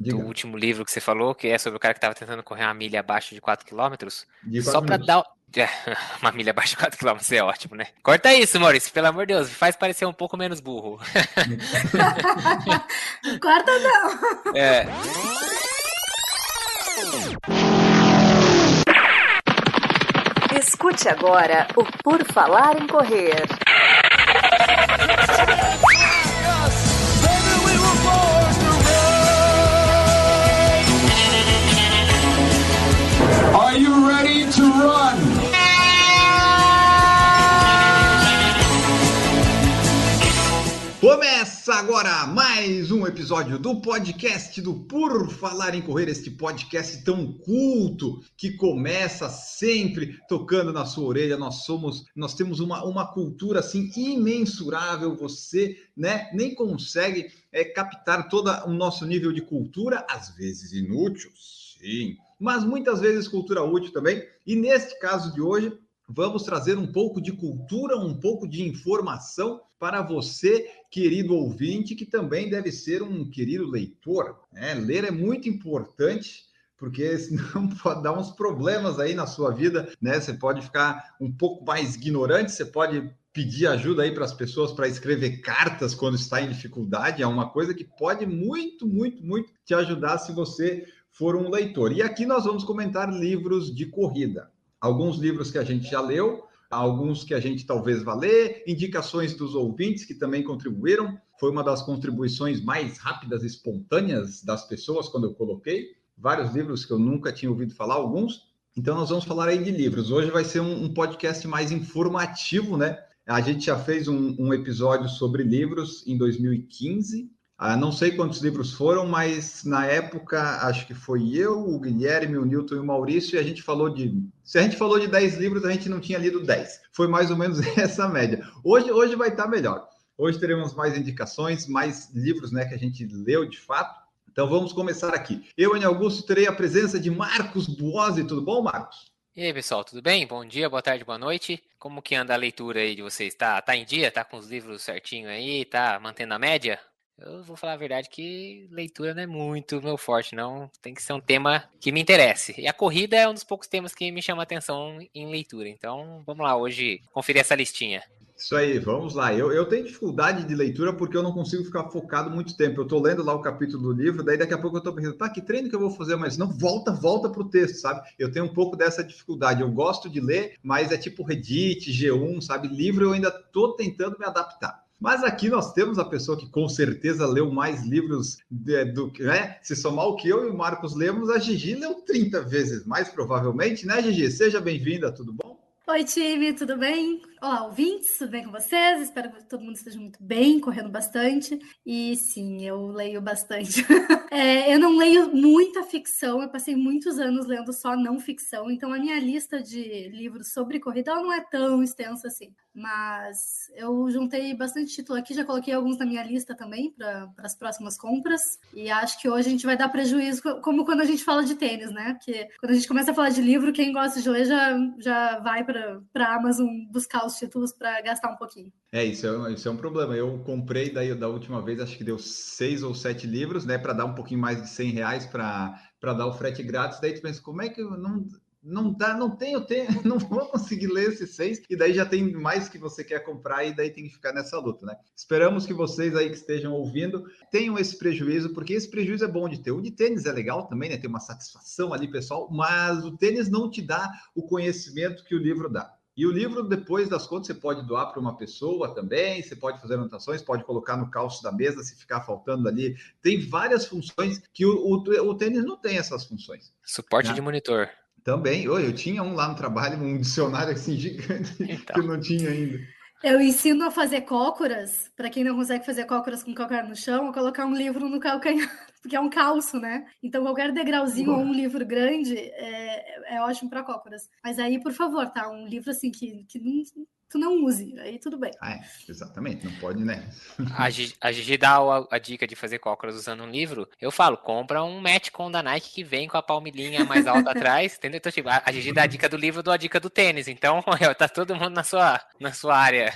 Diga. do último livro que você falou, que é sobre o cara que estava tentando correr uma milha abaixo de 4 km. De Só minutos. dar. É, uma milha abaixo de 4 km é ótimo, né? Corta isso, Maurício, pelo amor de Deus, faz parecer um pouco menos burro. Corta não. É. Escute agora o Por Falar em Correr. Começa agora mais um episódio do podcast do Por Falar em Correr, este podcast tão culto que começa sempre tocando na sua orelha. Nós somos, nós temos uma, uma cultura assim imensurável. Você, né, nem consegue é, captar todo o nosso nível de cultura, às vezes inútil, sim, mas muitas vezes cultura útil também. E neste caso de hoje, vamos trazer um pouco de cultura, um pouco de informação para você, querido ouvinte, que também deve ser um querido leitor. né? Ler é muito importante, porque senão pode dar uns problemas aí na sua vida, né? Você pode ficar um pouco mais ignorante, você pode pedir ajuda aí para as pessoas para escrever cartas quando está em dificuldade, é uma coisa que pode muito, muito, muito te ajudar se você for um leitor. E aqui nós vamos comentar livros de corrida. Alguns livros que a gente já leu, alguns que a gente talvez vá ler, indicações dos ouvintes que também contribuíram. Foi uma das contribuições mais rápidas espontâneas das pessoas quando eu coloquei. Vários livros que eu nunca tinha ouvido falar, alguns. Então, nós vamos falar aí de livros. Hoje vai ser um, um podcast mais informativo, né? A gente já fez um, um episódio sobre livros em 2015. Ah, não sei quantos livros foram, mas na época acho que foi eu, o Guilherme, o Newton e o Maurício, e a gente falou de. Se a gente falou de 10 livros, a gente não tinha lido 10. Foi mais ou menos essa média. Hoje, hoje vai estar melhor. Hoje teremos mais indicações, mais livros né, que a gente leu de fato. Então vamos começar aqui. Eu, Ana Augusto, terei a presença de Marcos Buozzi. Tudo bom, Marcos? E aí, pessoal, tudo bem? Bom dia, boa tarde, boa noite. Como que anda a leitura aí de vocês? Tá, tá em dia? Tá com os livros certinho aí? Tá mantendo a média? Eu vou falar a verdade que leitura não é muito meu forte, não. Tem que ser um tema que me interesse. E a corrida é um dos poucos temas que me chama atenção em leitura. Então, vamos lá hoje conferir essa listinha. Isso aí, vamos lá. Eu, eu tenho dificuldade de leitura porque eu não consigo ficar focado muito tempo. Eu estou lendo lá o capítulo do livro, daí daqui a pouco eu estou pensando, tá, que treino que eu vou fazer? Mas não, volta, volta para o texto, sabe? Eu tenho um pouco dessa dificuldade. Eu gosto de ler, mas é tipo Reddit, G1, sabe? Livro eu ainda estou tentando me adaptar. Mas aqui nós temos a pessoa que com certeza leu mais livros de, do que, né? Se somar o que eu e o Marcos lemos, a Gigi leu 30 vezes mais, provavelmente, né, Gigi? Seja bem-vinda, tudo bom? Oi, time, tudo bem? Olá, ouvintes, tudo bem com vocês? Espero que todo mundo esteja muito bem, correndo bastante. E sim, eu leio bastante. é, eu não leio muita ficção, eu passei muitos anos lendo só não ficção, então a minha lista de livros sobre corrida não é tão extensa assim. Mas eu juntei bastante título aqui, já coloquei alguns na minha lista também para as próximas compras. E acho que hoje a gente vai dar prejuízo, como quando a gente fala de tênis, né? Porque quando a gente começa a falar de livro, quem gosta de ler já, já vai para a Amazon buscar os títulos para gastar um pouquinho. É, isso é, isso é um problema. Eu comprei daí da última vez, acho que deu seis ou sete livros, né? Para dar um pouquinho mais de 100 reais para dar o frete grátis. Daí tu pensa, como é que eu não. Não dá, não tenho, tenho, não vou conseguir ler esses seis, e daí já tem mais que você quer comprar, e daí tem que ficar nessa luta, né? Esperamos que vocês aí que estejam ouvindo tenham esse prejuízo, porque esse prejuízo é bom de ter. O de tênis é legal também, né? Tem uma satisfação ali, pessoal, mas o tênis não te dá o conhecimento que o livro dá. E o livro, depois das contas, você pode doar para uma pessoa também, você pode fazer anotações, pode colocar no calço da mesa se ficar faltando ali. Tem várias funções que o, o, o tênis não tem essas funções. Suporte Ah. de monitor. Também, Oi, eu tinha um lá no trabalho, um dicionário assim gigante que Então. eu não tinha ainda. Eu ensino a fazer cócoras, para quem não consegue fazer cócoras com calcanhar no chão, a colocar um livro no calcanhar, porque é um calço, né? Então qualquer degrauzinho ou um livro grande é, é ótimo para cócoras. Mas aí, por favor, tá? Um livro assim que, que não, tu não use, aí tudo bem. Ah, é, exatamente, não pode, né? A Gigi, a Gigi dá a, a dica de fazer cócoras usando um livro. Eu falo, compra um Matchcon da Nike que vem com a palmilhinha mais alta atrás, entendeu? Então, tipo, a, a Gigi dá a dica do livro, dou a dica do tênis. Então, tá todo mundo na sua, na sua área.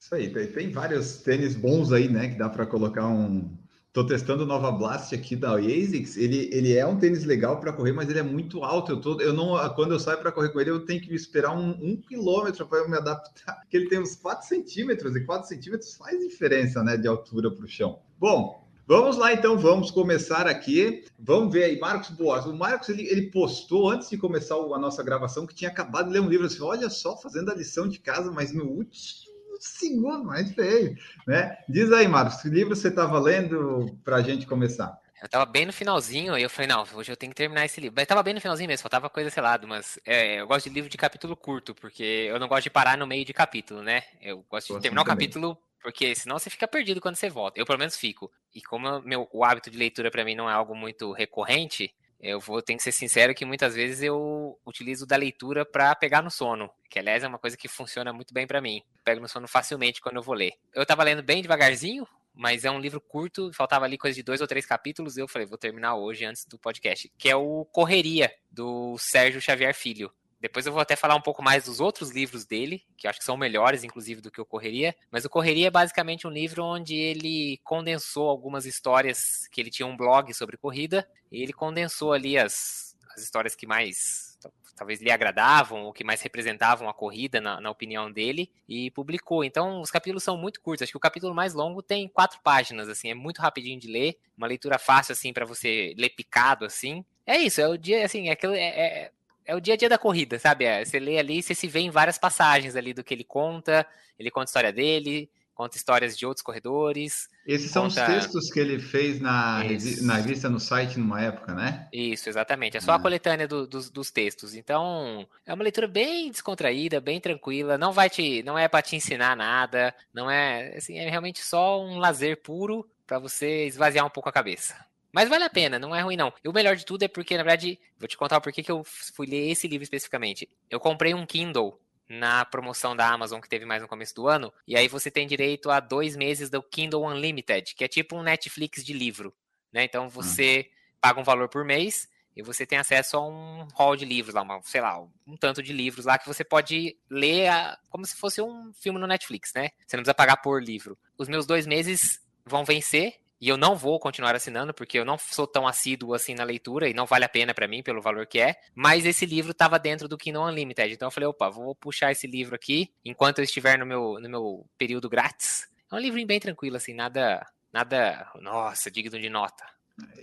Isso aí, tem, tem vários tênis bons aí, né? Que dá para colocar um Tô testando o Nova Blast aqui da ASICS. Ele, ele é um tênis legal para correr, mas ele é muito alto. Eu, tô, eu não, quando eu saio para correr com ele, eu tenho que esperar um, um quilômetro para eu me adaptar. Porque ele tem uns 4 centímetros, e 4 centímetros faz diferença né, de altura para o chão. Bom, Vamos lá, então, vamos começar aqui. Vamos ver aí, Marcos Boas. O Marcos ele, ele postou antes de começar a nossa gravação que tinha acabado de ler um livro. Assim, Olha só, fazendo a lição de casa, mas no último segundo, mais feio, né? Diz aí, Marcos, que livro você estava lendo para a gente começar? Eu tava bem no finalzinho, e eu falei, não, hoje eu tenho que terminar esse livro. Mas tava bem no finalzinho mesmo, faltava coisa, sei lá, mas é, eu gosto de livro de capítulo curto, porque eu não gosto de parar no meio de capítulo, né? Eu gosto de terminar o capítulo porque senão você fica perdido quando você volta. Eu, pelo menos, fico. E como meu, o hábito de leitura para mim não é algo muito recorrente, eu vou ter que ser sincero que muitas vezes eu utilizo da leitura para pegar no sono, que aliás é uma coisa que funciona muito bem para mim. Pego no sono facilmente quando eu vou ler. Eu estava lendo bem devagarzinho, mas é um livro curto, faltava ali coisa de dois ou três capítulos, e eu falei, vou terminar hoje antes do podcast, que é o Correria, do Sérgio Xavier Filho. Depois eu vou até falar um pouco mais dos outros livros dele, que acho que são melhores, inclusive, do que o Correria. Mas o Correria é basicamente um livro onde ele condensou algumas histórias que ele tinha um blog sobre corrida, e ele condensou ali as, as histórias que mais talvez lhe agradavam ou que mais representavam a corrida, na, na, opinião dele, e publicou. Então, os capítulos são muito curtos. Acho que o capítulo mais longo tem quatro páginas, assim, é muito rapidinho de ler, uma leitura fácil, assim, para você ler picado, assim. É isso, é o dia, assim, é, aquilo, é, é, é o dia a dia da corrida, sabe? É, você lê ali, você se vê em várias passagens ali do que ele conta, ele conta a história dele, conta histórias de outros corredores. Esses conta... são os textos que ele fez na, na revista, no site, numa época, né? Isso, exatamente. É só a ah. coletânea do, dos, dos, textos. Então, é uma leitura bem descontraída, bem tranquila. Não vai te, não é para te ensinar nada. Não é, assim, é realmente só um lazer puro para você esvaziar um pouco a cabeça. Mas vale a pena, não é ruim não. E o melhor de tudo é porque, na verdade, vou te contar o porquê que eu fui ler esse livro especificamente. Eu comprei um Kindle na promoção da Amazon que teve mais no começo do ano, e aí você tem direito a dois meses do Kindle Unlimited, que é tipo um Netflix de livro, né? Então você hum. paga um valor por mês e você tem acesso a um hall de livros lá, uma, sei lá, um tanto de livros lá que você pode ler a, como se fosse um filme no Netflix, né? Você não precisa pagar por livro. Os meus dois meses vão vencer e eu não vou continuar assinando, porque eu não sou tão assíduo assim na leitura, e não vale a pena para mim, pelo valor que é. Mas esse livro estava dentro do Kindle Unlimited. Então eu falei, opa, vou puxar esse livro aqui, enquanto eu estiver no meu, no meu período grátis. É um livrinho bem tranquilo, assim, nada, nada, nossa, digno de nota.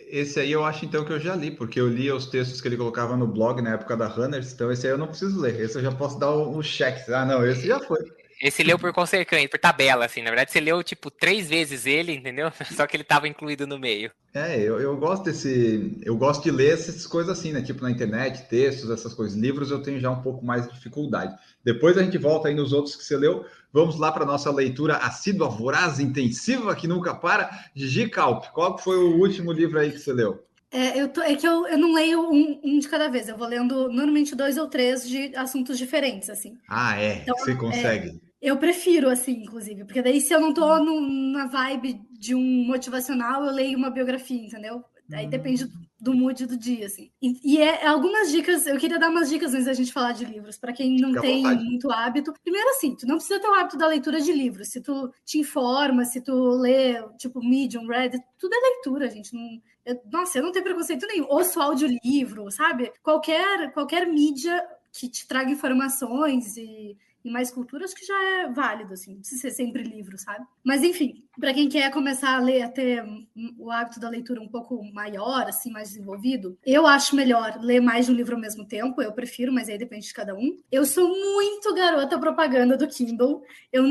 Esse aí eu acho então que eu já li, porque eu li os textos que ele colocava no blog na época da Runners, então esse aí eu não preciso ler, esse eu já posso dar um check. Ah, não, esse já foi. Esse leu por consequência, por tabela, assim. Na verdade, você leu, tipo, três vezes ele, entendeu? Só que ele estava incluído no meio. É, eu, eu gosto desse. Eu gosto de ler essas coisas assim, né? Tipo na internet, textos, essas coisas. Livros eu tenho já um pouco mais de dificuldade. Depois a gente volta aí nos outros que você leu. Vamos lá para nossa leitura assídua, voraz, intensiva, que nunca para. Gigi Calp, qual foi o último livro aí que você leu? É, eu tô, é que eu, eu não leio um, um, de cada vez, eu vou lendo normalmente dois ou três de assuntos diferentes, assim. Ah, é? Então, você consegue. É, eu prefiro, assim, inclusive, porque daí se eu não tô no, na vibe de um motivacional, eu leio uma biografia, entendeu? Aí depende do mood do dia, assim. E, e é, algumas dicas, eu queria dar umas dicas antes da gente falar de livros, para quem não Fica tem muito hábito. Primeiro, assim, tu não precisa ter o hábito da leitura de livros. Se tu te informa, se tu lê, tipo, Medium, Reddit, tudo é leitura, gente. Não, eu, nossa, eu não tenho preconceito nenhum. Ouço audiolivro, sabe? Qualquer, qualquer mídia que te traga informações e e mais cultura, acho que já é válido, assim, não precisa ser sempre livro, sabe? Mas, enfim, para quem quer começar a ler, a ter o hábito da leitura um pouco maior, assim, mais desenvolvido, eu acho melhor ler mais de um livro ao mesmo tempo, eu prefiro, mas aí depende de cada um. Eu sou muito garota propaganda do Kindle, eu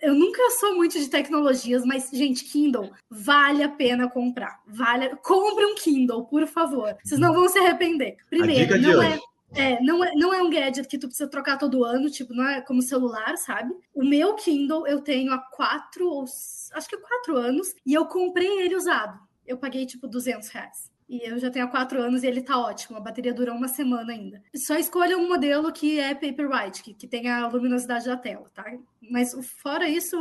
eu nunca sou muito de tecnologias, mas, gente, Kindle, vale a pena comprar. Vale, compre um Kindle, por favor. Vocês não vão se arrepender. Primeiro, não é. É, não é, não é um gadget que tu precisa trocar todo ano, tipo, não é como celular, sabe? O meu Kindle eu tenho há quatro, ou acho que quatro anos, e eu comprei ele usado. Eu paguei, tipo, 200 reais. E eu já tenho há quatro anos e ele tá ótimo. A bateria dura uma semana ainda. Só escolha um modelo que é Paperwhite, que, que tem a luminosidade da tela, tá? Mas fora isso,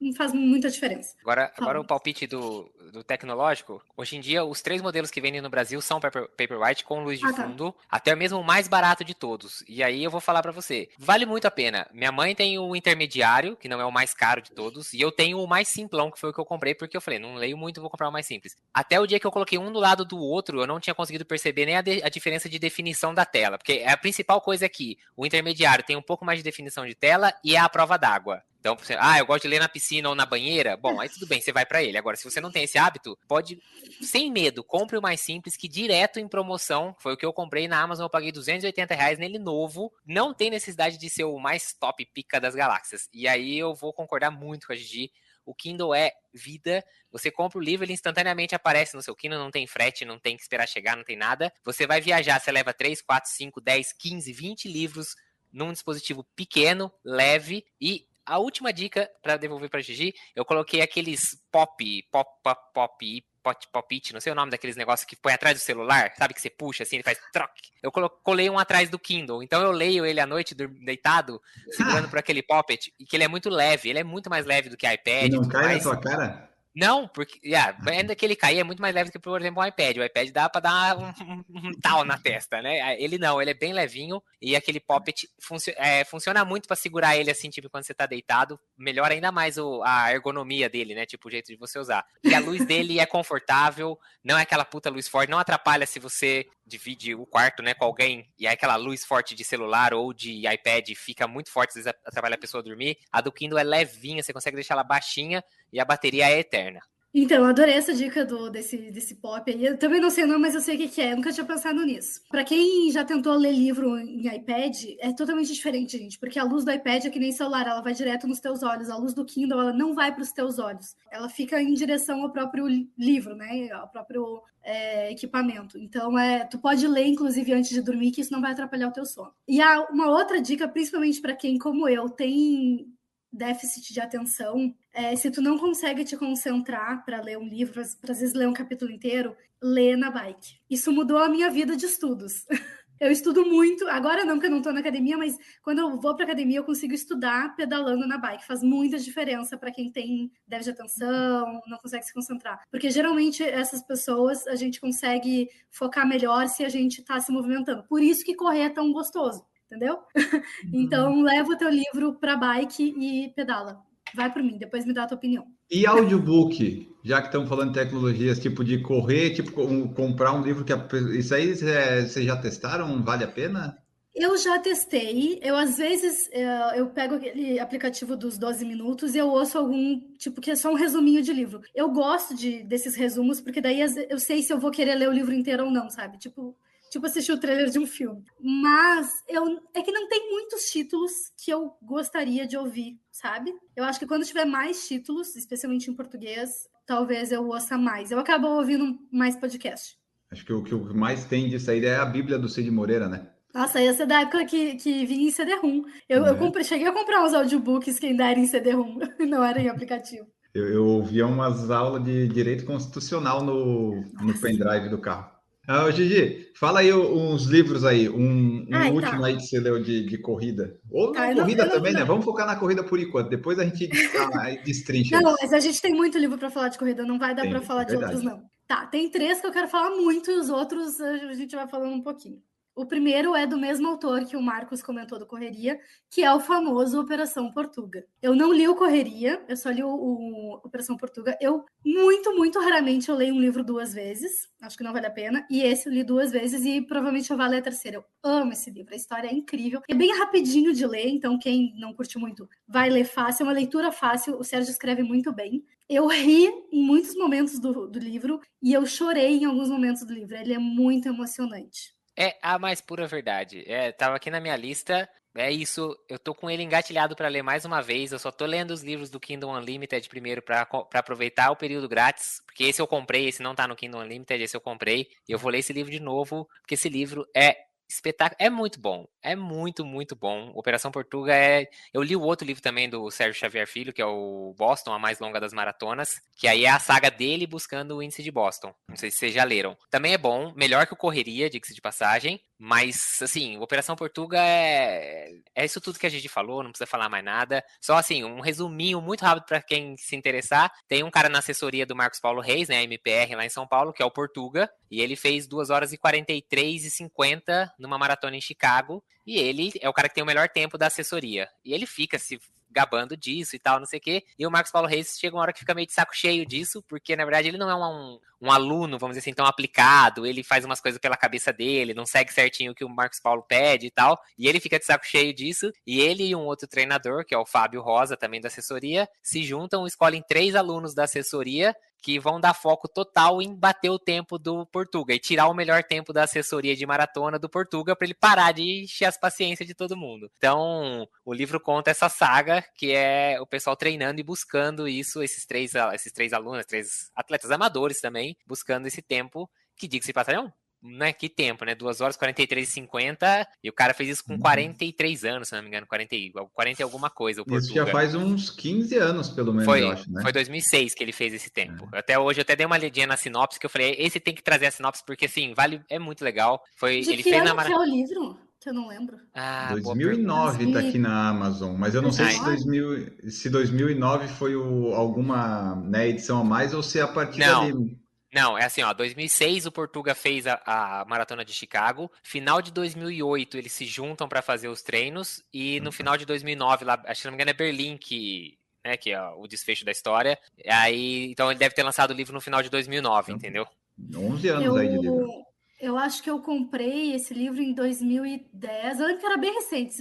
não faz muita diferença. Agora, agora o palpite do, do tecnológico, hoje em dia os três modelos que vendem no Brasil são paper, Paperwhite com luz de Ah, tá. fundo, até mesmo o mais barato de todos. E aí eu vou falar pra você, vale muito a pena. Minha mãe tem o intermediário, que não é o mais caro de todos, e eu tenho o mais simplão, que foi o que eu comprei, porque eu falei, não leio muito, vou comprar o mais simples. Até o dia que eu coloquei um do lado do outro, eu não tinha conseguido perceber nem a, de- a diferença de definição da tela, porque a principal coisa é que o intermediário tem um pouco mais de definição de tela e é a prova d'água. Então, você, ah, eu gosto de ler na piscina ou na banheira. Bom, aí tudo bem, você vai pra ele. Agora, se você não tem esse hábito, pode, sem medo, compre o mais simples, que direto em promoção, foi o que eu comprei na Amazon, eu paguei 280 reais nele novo. Não tem necessidade de ser o mais top pica das galáxias. E aí eu vou concordar muito com a Gigi. O Kindle é vida. Você compra o livro, ele instantaneamente aparece no seu Kindle, não tem frete, não tem que esperar chegar, não tem nada. Você vai viajar, você leva 3, 4, 5, 10, 15, 20 livros num dispositivo pequeno, leve e a última dica para devolver para Gigi, eu coloquei aqueles pop, pop, pop, pop, pop, pop it, não sei o nome daqueles negócios que põe atrás do celular, sabe que você puxa assim, ele faz troque. Eu colei um atrás do Kindle, então eu leio ele à noite deitado, segurando por aquele poppet, e que ele é muito leve, ele é muito mais leve do que iPad não cai na mais. tua cara? Não, porque yeah, ainda que ele cair é muito mais leve do que, por exemplo, um iPad. O iPad dá pra dar um, um- tal na testa, né? Ele não, ele é bem levinho e aquele poppet funcio- é, funciona muito pra segurar ele assim, tipo, quando você tá deitado. Melhora ainda mais o- a ergonomia dele, né? Tipo, o jeito de você usar. E a luz dele é confortável, não é aquela puta luz forte, não atrapalha se você divide o quarto, né, com alguém e aí aquela luz forte de celular ou de iPad fica muito forte, às vezes atrapalha a pessoa a dormir. A do Kindle é levinha, você consegue deixar ela baixinha e a bateria é eterna. Então, adorei essa dica do, desse, desse pop aí. Eu também não sei o nome, mas eu sei o que, que é. Eu nunca tinha pensado nisso. Para quem já tentou ler livro em iPad, é totalmente diferente, gente. Porque a luz do iPad é que nem celular, ela vai direto nos teus olhos. A luz do Kindle, ela não vai para os teus olhos. Ela fica em direção ao próprio li- livro, né? Ao próprio é, equipamento. Então, é, tu pode ler, inclusive, antes de dormir, que isso não vai atrapalhar o teu sono. E há uma outra dica, principalmente para quem, como eu, tem déficit de atenção, é, se tu não consegue te concentrar para ler um livro, para às vezes ler um capítulo inteiro, lê na bike. Isso mudou a minha vida de estudos. Eu estudo muito, agora não, porque eu não estou na academia, mas quando eu vou para academia eu consigo estudar pedalando na bike. Faz muita diferença para quem tem déficit de atenção, não consegue se concentrar. Porque geralmente essas pessoas a gente consegue focar melhor se a gente está se movimentando. Por isso que correr é tão gostoso, entendeu? Então leva o teu livro para bike e pedala. Vai por mim, depois me dá a tua opinião. E audiobook, já que estamos falando de tecnologias, tipo de correr, tipo com- comprar um livro que a isso aí é, vocês já testaram? Vale a pena? Eu já testei. Eu, às vezes, eh, eu pego aquele aplicativo dos 12 minutos e eu ouço algum, tipo, que é só um resuminho de livro. Eu gosto de, desses resumos, porque daí eu sei se eu vou querer ler o livro inteiro ou não, sabe? Tipo, tipo assistir o trailer de um filme. Mas eu, é que não tem muitos títulos que eu gostaria de ouvir, sabe? Eu acho que quando tiver mais títulos, especialmente em português, talvez eu ouça mais. Eu acabo ouvindo mais podcast. Acho que o que mais tem disso aí é a Bíblia do Cid Moreira, né? Nossa, essa é da época que, que vinha em CD-ROM. Eu, eu É. comprei, cheguei a comprar uns audiobooks que ainda eram em CD-ROM, não era em aplicativo. Eu, eu ouvia umas aulas de direito constitucional no, no pendrive do carro. Ah, Gigi, fala aí uns livros aí, um, um Ai, tá. último aí que você leu de, de corrida. Ou Tá, eu não- corrida não- também, né? não. Vamos focar na corrida por enquanto. Depois a gente ah, aí destrincha. Não, mas a gente tem muito livro para falar de corrida, não vai dar para é falar de verdade. outros, não. Tá, tem três que eu quero falar muito e os outros a gente vai falando um pouquinho. O primeiro é do mesmo autor que o Marcos comentou do Correria, que é o famoso Operação Portuga. Eu não li o Correria, eu só li o, o Operação Portuga. Eu, muito, muito raramente, eu leio um livro duas vezes. Acho que não vale a pena. E esse eu li duas vezes e provavelmente eu vou ler a terceira. Eu amo esse livro, a história é incrível. É bem rapidinho de ler, então quem não curte muito vai ler fácil. É uma leitura fácil, o Sérgio escreve muito bem. Eu ri em muitos momentos do, do livro e eu chorei em alguns momentos do livro. Ele é muito emocionante. É a mais pura verdade. É, tava aqui na minha lista. É isso, eu tô com ele engatilhado para ler mais uma vez. Eu só tô lendo os livros do Kindle Unlimited primeiro para aproveitar o período grátis, porque esse eu comprei, esse não tá no Kindle Unlimited, esse eu comprei. E eu vou ler esse livro de novo, porque esse livro é espetáculo. É muito bom. É muito, muito bom. Operação Portuga é. Eu li o outro livro também do Sérgio Xavier Filho, que é o Boston, a mais longa das maratonas, que aí é a saga dele buscando o índice de Boston. Não sei se vocês já leram. Também é bom, melhor que o Correria, diga-se de passagem. Mas, assim, Operação Portuga é, é isso tudo que a gente falou, não precisa falar mais nada. Só, assim, um resuminho muito rápido para quem se interessar. Tem um cara na assessoria do Marcos Paulo Reis, né, MPR lá em São Paulo, que é o Portuga, e ele fez 2 horas e 43 e 50 numa maratona em Chicago. E ele é o cara que tem o melhor tempo da assessoria. E ele fica se gabando disso e tal, não sei o quê. E o Marcos Paulo Reis chega uma hora que fica meio de saco cheio disso, porque na verdade ele não é um, um aluno, vamos dizer assim, tão aplicado, ele faz umas coisas pela cabeça dele, não segue certinho o que o Marcos Paulo pede e tal, e ele fica de saco cheio disso, e ele e um outro treinador, que é o Fábio Rosa, também da assessoria, se juntam, escolhem três alunos da assessoria que vão dar foco total em bater o tempo do Portuga e tirar o melhor tempo da assessoria de maratona do Portuga para ele parar de encher as paciências de todo mundo. Então, o livro conta essa saga que é o pessoal treinando e buscando isso, esses três, esses três alunos, três atletas amadores também, buscando esse tempo que diga-se passagem, né, que tempo, né? 2 horas 43 e 50, e o cara fez isso com 43 uhum. anos, se não me engano, 40, 40 e alguma coisa. isso já faz uns 15 anos, pelo menos, foi, eu acho, né? Foi 2006 que ele fez esse tempo. É. Até hoje, eu até dei uma lidinha na sinopse, que eu falei, esse tem que trazer a sinopse, porque, assim, vale, é muito legal. Foi, De ele que fez na que é o livro? Que eu não lembro. Ah, 2009 tá aqui na Amazon, mas eu não sei se, 2000, se 2009 foi o, alguma né, edição a mais ou se é a partir não. dali não, é assim, ó, 2006 o Portuga fez a, a, maratona de Chicago, final de 2008 eles se juntam para fazer os treinos e no uhum. final de 2009 lá, acho que não me engano é Berlim que né, que é o desfecho da história. Aí, então ele deve ter lançado o livro no final de 2009, entendeu? 11 anos eu, aí de livro. Eu acho que eu comprei esse livro em 2010. Eu lembro que era bem recente.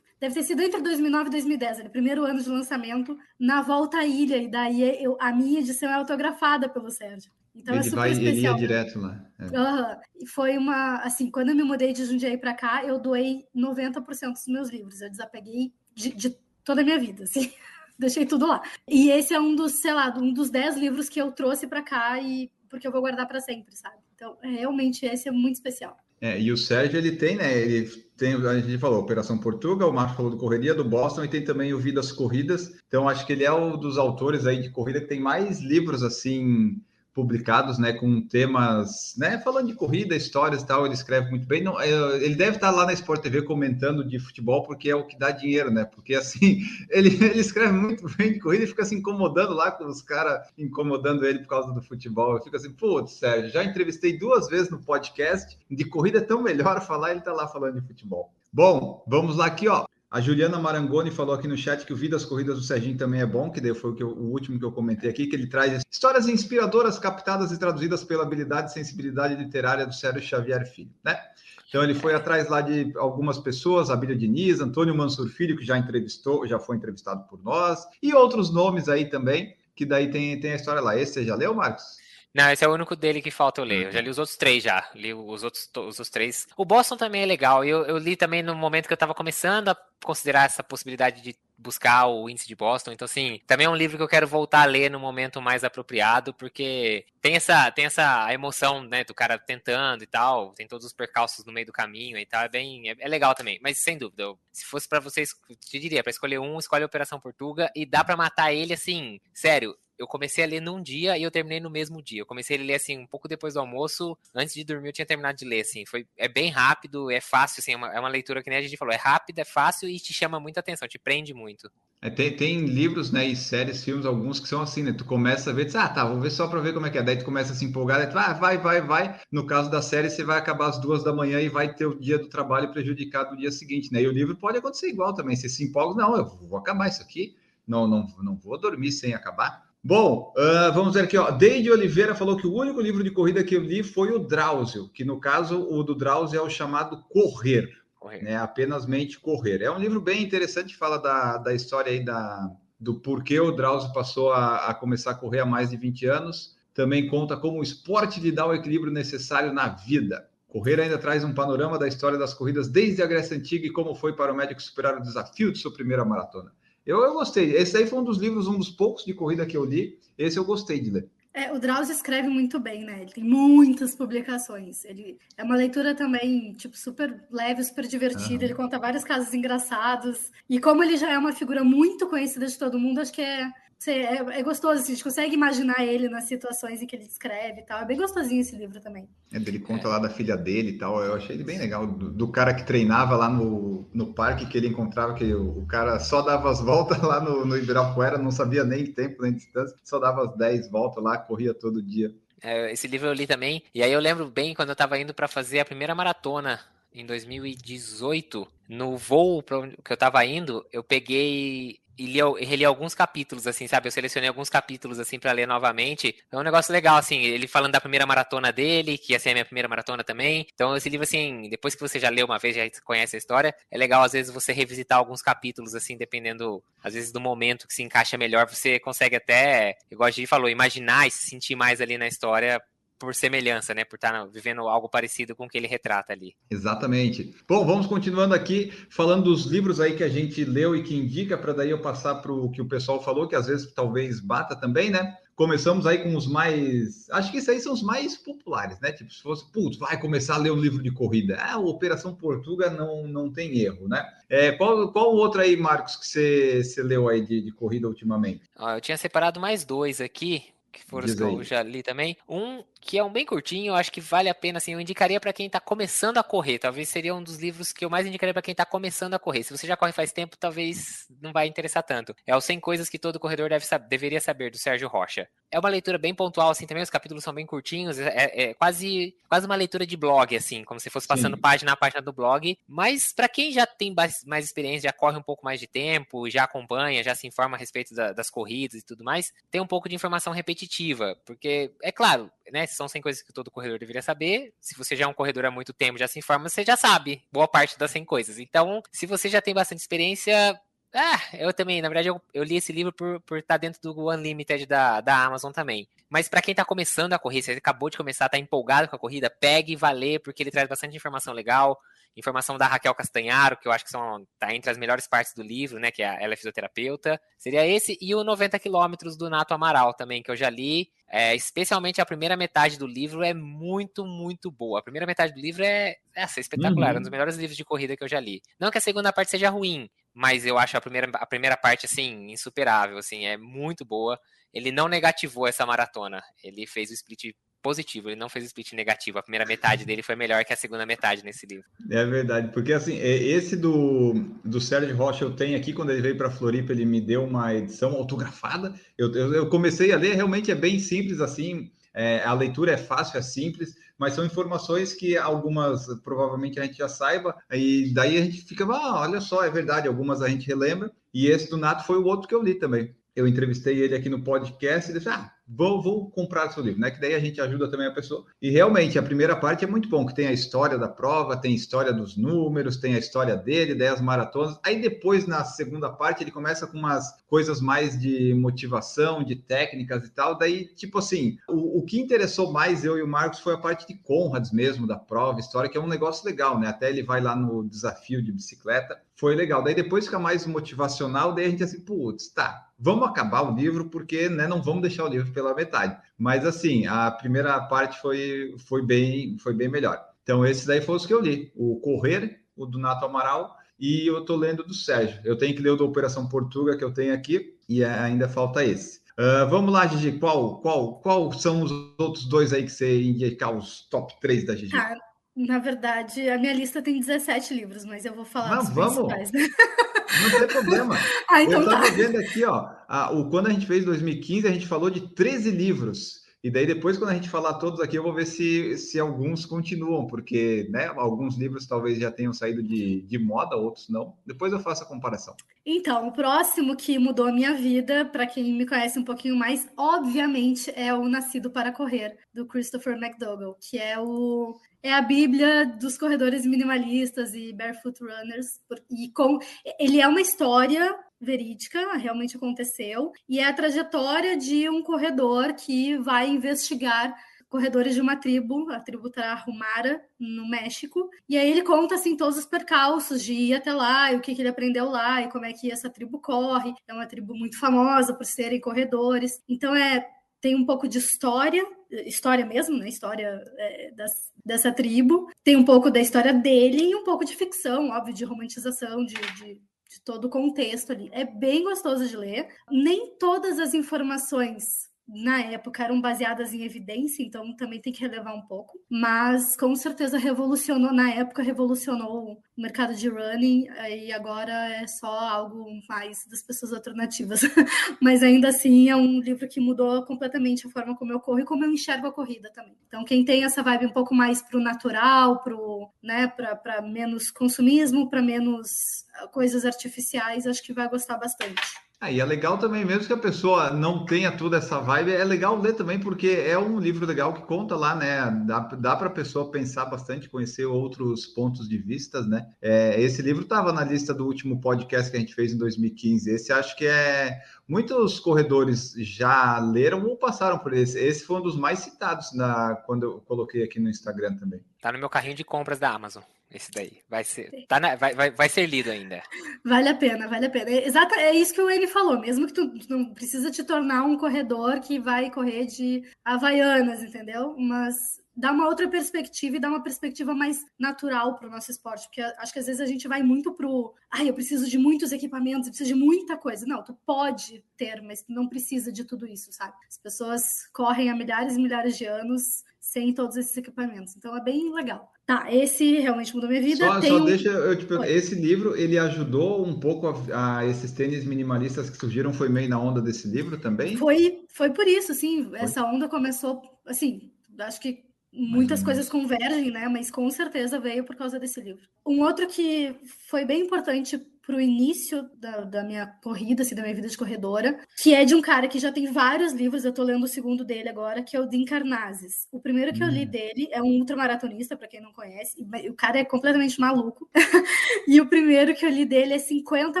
Deve ter sido entre 2009 e 2010, ele primeiro ano de lançamento, na volta à ilha. E daí eu, a minha edição é autografada pelo Sérgio. Então ele é super vai, especial. Ele ia direto lá. É. Uhum. E foi uma, assim, quando eu me mudei de Jundiaí para cá, eu doei 90% dos meus livros. Eu desapeguei de, de toda a minha vida, assim. Deixei tudo lá. E esse é um dos, sei lá, um dos 10 livros que eu trouxe para cá e porque eu vou guardar para sempre, sabe? Então, realmente esse é muito especial. É, e o Sérgio, ele tem, né? Ele tem, a gente falou, Operação Portugal, o Marcos falou do Correria do Boston e tem também o Vidas Corridas. Então, acho que ele é um dos autores aí de corrida que tem mais livros assim publicados, né, com temas, né, falando de corrida, histórias e tal, ele escreve muito bem. Não, é, ele deve estar lá na Sport TV comentando de futebol porque é o que dá dinheiro, né? Porque assim, ele, ele escreve muito bem de corrida e fica se incomodando lá com os caras incomodando ele por causa do futebol. Eu fico assim, putz, Sérgio, já entrevistei duas vezes no podcast, de corrida é tão melhor falar, ele tá lá falando de futebol. Bom, vamos lá aqui, ó. A Juliana Marangoni falou aqui no chat que o Vidas Corridas do Serginho também é bom, que foi o, que eu, o, último que eu comentei aqui, que ele traz histórias inspiradoras captadas e traduzidas pela habilidade e sensibilidade literária do Sérgio Xavier Filho, né? Então ele foi atrás lá de algumas pessoas, Abília Diniz, Antônio Mansur Filho, que já entrevistou, já foi entrevistado por nós, e outros nomes aí também, que daí tem, tem a história lá. Esse você já leu, Marcos? Não, esse é o único dele que falta eu ler. Eu já li os outros três já. Li os outros, os outros três. O Boston também é legal. Eu, eu li também no momento que eu estava começando a considerar essa possibilidade de buscar o índice de Boston. Então, assim, também é um livro que eu quero voltar a ler no momento mais apropriado, porque tem essa, tem essa emoção, né, do cara tentando e tal, tem todos os percalços no meio do caminho e tal, é bem, é, é legal também. Mas, sem dúvida, eu, se fosse para vocês, eu te diria, para escolher um, escolhe a Operação Portuga e dá para matar ele, assim, sério, eu comecei a ler num dia e eu terminei no mesmo dia. Eu comecei a ler assim um pouco depois do almoço, antes de dormir eu tinha terminado de ler, assim. Foi é bem rápido, é fácil, assim, é uma, é uma leitura que nem a gente falou, é rápida, é fácil e te chama muita atenção, te prende muito. É, tem, tem livros, né, e séries, filmes, alguns que são assim, né? Tu começa a ver, diz, ah, tá, vou ver só para ver como é que é. Daí tu começa a se empolgar, daí tu, ah, vai, vai, vai. No caso da série, você vai acabar às duas da manhã e vai ter o dia do trabalho prejudicado no dia seguinte, né? E o livro pode acontecer igual também. Você se empolga, não, eu vou acabar isso aqui, não, não, não vou dormir sem acabar. Bom, uh, vamos ver aqui, ó. Deide Oliveira falou que o único livro de corrida que eu li foi o Drauzio, que no caso o do Drauzio é o chamado Correr, correr. né? Apenas mente correr. É um livro bem interessante, fala da, da história aí da, do porquê o Drauzio passou a, a começar a correr há mais de 20 anos. Também conta como o esporte lhe dá o equilíbrio necessário na vida. Correr ainda traz um panorama da história das corridas desde a Grécia Antiga e como foi para o médico superar o desafio de sua primeira maratona. Eu, eu gostei. Esse aí foi um dos livros, um dos poucos de corrida que eu li. Esse eu gostei de ler. É, o Drauzio escreve muito bem, né? Ele tem muitas publicações. Ele é uma leitura também, tipo, super leve, super divertida. Uhum. Ele conta vários casos engraçados. E como ele já é uma figura muito conhecida de todo mundo, acho que é é, é, gostoso, assim, a gente consegue imaginar ele nas situações em que ele descreve e tal. É bem gostosinho esse livro também. É, ele conta é. lá da filha dele e tal. Eu achei ele bem legal. Do, do, cara que treinava lá no, no parque, que ele encontrava, que o, o cara só dava as voltas lá no, no Ibirapuera, não sabia nem tempo, nem distância, só dava as 10 voltas lá, corria todo dia. É, esse livro eu li também. E aí eu lembro bem quando eu estava indo para fazer a primeira maratona em 2018, no voo que eu estava indo, eu peguei e li, reli alguns capítulos, assim, sabe? Eu selecionei alguns capítulos, assim, para ler novamente. É um negócio legal, assim, ele falando da primeira maratona dele, que ia ser a minha primeira maratona também. Então, esse livro, assim, depois que você já leu uma vez, já conhece a história, é legal, às vezes, você revisitar alguns capítulos, assim, dependendo, às vezes, do momento que se encaixa melhor, você consegue até, igual a gente falou, imaginar e se sentir mais ali na história por semelhança, né? Por estar tá vivendo algo parecido com o que ele retrata ali. Exatamente. Bom, vamos continuando aqui, falando dos livros aí que a gente leu e que indica, para daí eu passar para o que o pessoal falou, que às vezes talvez bata também, né? Começamos aí com os mais. Acho que esses aí são os mais populares, né? Tipo, se fosse, putz, vai começar a ler um livro de corrida. Ah, Operação Portuga não, não tem erro, né? É, qual, qual outro aí, Marcos, que você, você leu aí de, de corrida ultimamente? Ah, eu tinha separado mais dois aqui que foram os que eu já li também. Um que é um bem curtinho, eu acho que vale a pena, assim, eu indicaria para quem está começando a correr. Talvez seria um dos livros que eu mais indicaria para quem está começando a correr. Se você já corre faz tempo, talvez não vai interessar tanto. É o 100 Coisas que Todo Corredor deve deveria saber, do Sérgio Rocha. É uma leitura bem pontual, assim, também os capítulos são bem curtinhos, é, é, é quase, quase uma leitura de blog, assim, como se fosse passando Sim. página a página do blog. Mas para quem já tem mais experiência, já corre um pouco mais de tempo, já acompanha, já se informa a respeito da, das corridas e tudo mais, tem um pouco de informação repetitiva, porque, é claro, né, são 100 coisas que todo corredor deveria saber. Se você já é um corredor há muito tempo, já se informa, você já sabe boa parte das 100 coisas. Então, se você já tem bastante experiência, ah, eu também, na verdade, eu, eu li esse livro por, por estar dentro do Unlimited da, da Amazon também. Mas para quem está começando a correr, se você acabou de começar, está empolgado com a corrida, pegue e vá ler, porque ele traz bastante informação legal. Informação da Raquel Castanharo, que eu acho que são, tá entre as melhores partes do livro, né? Que é, ela é fisioterapeuta. Seria esse, e o 90 quilômetros do Nato Amaral também, que eu já li. É, especialmente a primeira metade do livro é muito, muito boa. A primeira metade do livro é essa, é espetacular, uhum. um dos melhores livros de corrida que eu já li. Não que a segunda parte seja ruim, mas eu acho a primeira, a primeira parte, assim, insuperável, assim, é muito boa. Ele não negativou essa maratona, ele fez o split positivo, ele não fez o split negativo. A primeira metade dele foi melhor que a segunda metade nesse livro. É verdade, porque assim, é, esse do, do Sérgio Rocha eu tenho aqui, quando ele veio para Floripa, ele me deu uma edição autografada. Eu, eu, eu, comecei a ler, realmente é bem simples assim, é, a leitura é fácil, é simples, mas são informações que algumas provavelmente a gente já saiba, e daí a gente fica, ah, olha só, é verdade, algumas a gente relembra, e esse do Nato foi o outro que eu li também. Eu entrevistei ele aqui no podcast e disse, ah, vou, vou comprar seu livro, né? Que daí a gente ajuda também a pessoa. E realmente, a primeira parte é muito bom, que tem a história da prova, tem a história dos números, tem a história dele, daí as maratonas. Aí depois, na segunda parte, ele começa com umas coisas mais de motivação, de técnicas e tal. Daí, tipo assim, o, o que interessou mais eu e o Marcos foi a parte de Conrads mesmo, da prova, história, que é um negócio legal, né? Até ele vai lá no desafio de bicicleta. Foi legal. Daí depois fica mais motivacional, daí a gente assim, putz, tá, vamos acabar o livro, porque né, não vamos deixar o livro pela metade. Mas assim, a primeira parte foi, foi, bem, foi bem melhor. Então, esses daí foram os que eu li: o Correr, o do Nato Amaral, e eu tô lendo do Sérgio. Eu tenho que ler o da Operação Portuga que eu tenho aqui, e ainda falta esse. Uh, vamos lá, Gigi. Qual, qual, qual são os outros dois aí que você indicar os top 3 da Gigi? Ah, na verdade, a minha lista tem 17 livros, mas eu vou falar Mas dos vamos. principais. Não tem problema. ah, então eu estava tá. vendo aqui, ó, a, o, quando a gente fez 2015, a gente falou de 13 livros. E daí depois, quando a gente falar todos aqui, eu vou ver se, se alguns continuam, porque né, alguns livros talvez já tenham saído de, de moda, outros não. Depois eu faço a comparação. Então, o próximo que mudou a minha vida, para quem me conhece um pouquinho mais, obviamente, é o Nascido para Correr, do Christopher McDougall, que é o é a Bíblia dos corredores minimalistas e barefoot runners. E com ele é uma história verídica, realmente aconteceu, e é a trajetória de um corredor que vai investigar corredores de uma tribo, a tribo Tarahumara, no México. E aí ele conta assim todos os percalços de ir até lá, e o que, que ele aprendeu lá, e como é que essa tribo corre. É uma tribo muito famosa por serem corredores. Então é tem um pouco de história, história mesmo, né? História é, das, dessa tribo. Tem um pouco da história dele e um pouco de ficção, óbvio, de romantização, de, de, de todo o contexto ali. É bem gostoso de ler. Nem todas as informações na época eram baseadas em evidência, então também tem que relevar um pouco. Mas com certeza revolucionou, na época revolucionou o mercado de running, e agora é só algo mais das pessoas alternativas. Mas ainda assim é um livro que mudou completamente a forma como eu corro e como eu enxergo a corrida também. Então quem tem essa vibe um pouco mais pro natural, pro, né, para menos consumismo, para menos coisas artificiais, acho que vai gostar bastante. Ah, e é legal também, mesmo que a pessoa não tenha toda essa vibe, é legal ler também, porque é um livro legal que conta lá, né? Dá, dá para a pessoa pensar bastante, conhecer outros pontos de vistas, né? É, esse livro estava na lista do último podcast que a gente fez em 2015. Esse acho que é. Muitos corredores já leram ou passaram por esse. Esse foi um dos mais citados na, quando eu coloquei aqui no Instagram também. Tá no meu carrinho de compras da Amazon. Esse daí. Vai ser, tá na, vai, vai, vai ser lido ainda. Vale a pena, vale a pena. Exato, é isso que o N falou. Mesmo que tu, tu não precisa te tornar um corredor que vai correr de Havaianas, entendeu? Mas dá uma outra perspectiva e dá uma perspectiva mais natural para o nosso esporte, porque acho que às vezes a gente vai muito pro, ai, eu preciso de muitos equipamentos, eu preciso de muita coisa. Não, tu pode ter, mas tu não precisa de tudo isso, sabe? As pessoas correm há milhares e milhares de anos sem todos esses equipamentos. Então é bem legal. Tá, esse realmente mudou minha vida. Só, só um... deixa eu te perguntar, esse livro ele ajudou um pouco a, a, esses tênis minimalistas que surgiram, foi meio na onda desse livro também? Foi, foi por isso, sim. Foi? Essa onda começou, assim, acho que muitas coisas convergem, né? Mas com certeza veio por causa desse livro. Um outro que foi bem importante para o início da, da, minha corrida, assim, da minha vida de corredora, que é de um cara que já tem vários livros, eu estou lendo o segundo dele agora, que é o Dean Carnazes. O primeiro que eu li hum. dele é um ultramaratonista, para quem não conhece, o cara é completamente maluco. e o primeiro que eu li dele é 50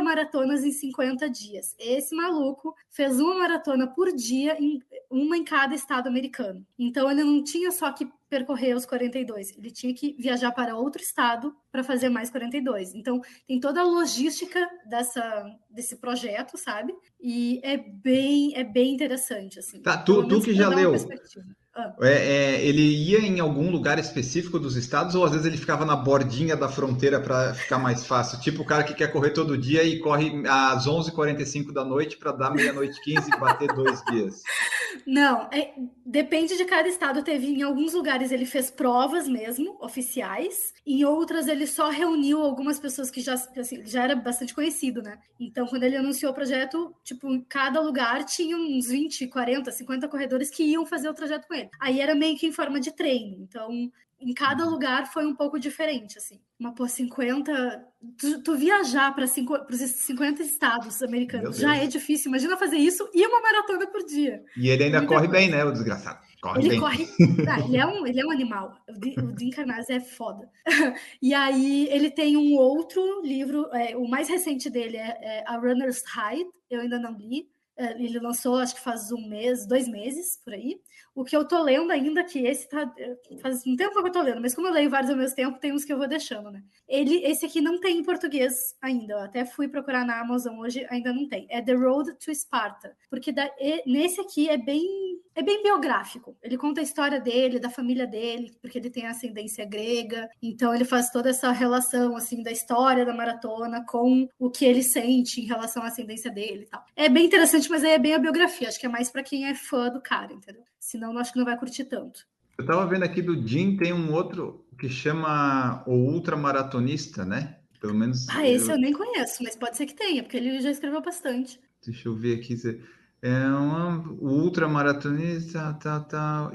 maratonas em 50 dias. Esse maluco fez uma maratona por dia, em, uma em cada estado americano. Então ele não tinha só que percorrer os 42. Ele tinha que viajar para outro estado para fazer mais 42. Então, tem toda a logística dessa, desse projeto, sabe? E é bem, é bem interessante. Assim. Tá, tu, tu que já leu. É, é, ele ia em algum lugar específico dos estados ou às vezes ele ficava na bordinha da fronteira para ficar mais fácil? Tipo o cara que quer correr todo dia e corre às 11h45 da noite para dar meia-noite 15 e bater dois dias. Não, é, depende de cada estado. Teve em alguns lugares ele fez provas mesmo, oficiais, em outras ele só reuniu algumas pessoas que já, assim, já era bastante conhecido, né? Então, quando ele anunciou o projeto, tipo, em cada lugar tinha uns 20, 40, 50 corredores que iam fazer o trajeto com ele. Aí era meio que em forma de treino. Então, em cada uhum. lugar foi um pouco diferente, assim. Uma por 50. Tu, tu viajar para os 50 estados americanos já é difícil. Imagina fazer isso e uma maratona por dia. E ele ainda Muita corre coisa. bem, né, o desgraçado? Corre ele bem. corre. Ah, ele, é um, ele é um animal. O Dean Carnaz é foda. e aí ele tem um outro livro, é, o mais recente dele é, é A Runner's Hide. Eu ainda não li. É, ele lançou, acho que faz um mês, dois meses por aí. O que eu tô lendo ainda, que esse tá. Faz um tempo que eu tô lendo, mas como eu leio vários ao mesmo tempo, tem uns que eu vou deixando, né? Ele, esse aqui não tem em português ainda. Eu até fui procurar na Amazon hoje, ainda não tem. É The Road to Sparta. Porque da, nesse aqui é bem. É bem biográfico. Ele conta a história dele, da família dele, porque ele tem ascendência grega. Então ele faz toda essa relação assim da história da maratona com o que ele sente em relação à ascendência dele e tal. É bem interessante, mas aí é bem a biografia. Acho que é mais para quem é fã do cara, entendeu? Senão, acho que não vai curtir tanto. Eu estava vendo aqui do Jim, tem um outro que chama O Ultramaratonista, né? Pelo menos. Ah, esse eu... nem conheço, mas pode ser que tenha, porque ele já escreveu bastante. Deixa eu ver aqui. É um o ultramaratonista, tá, tá.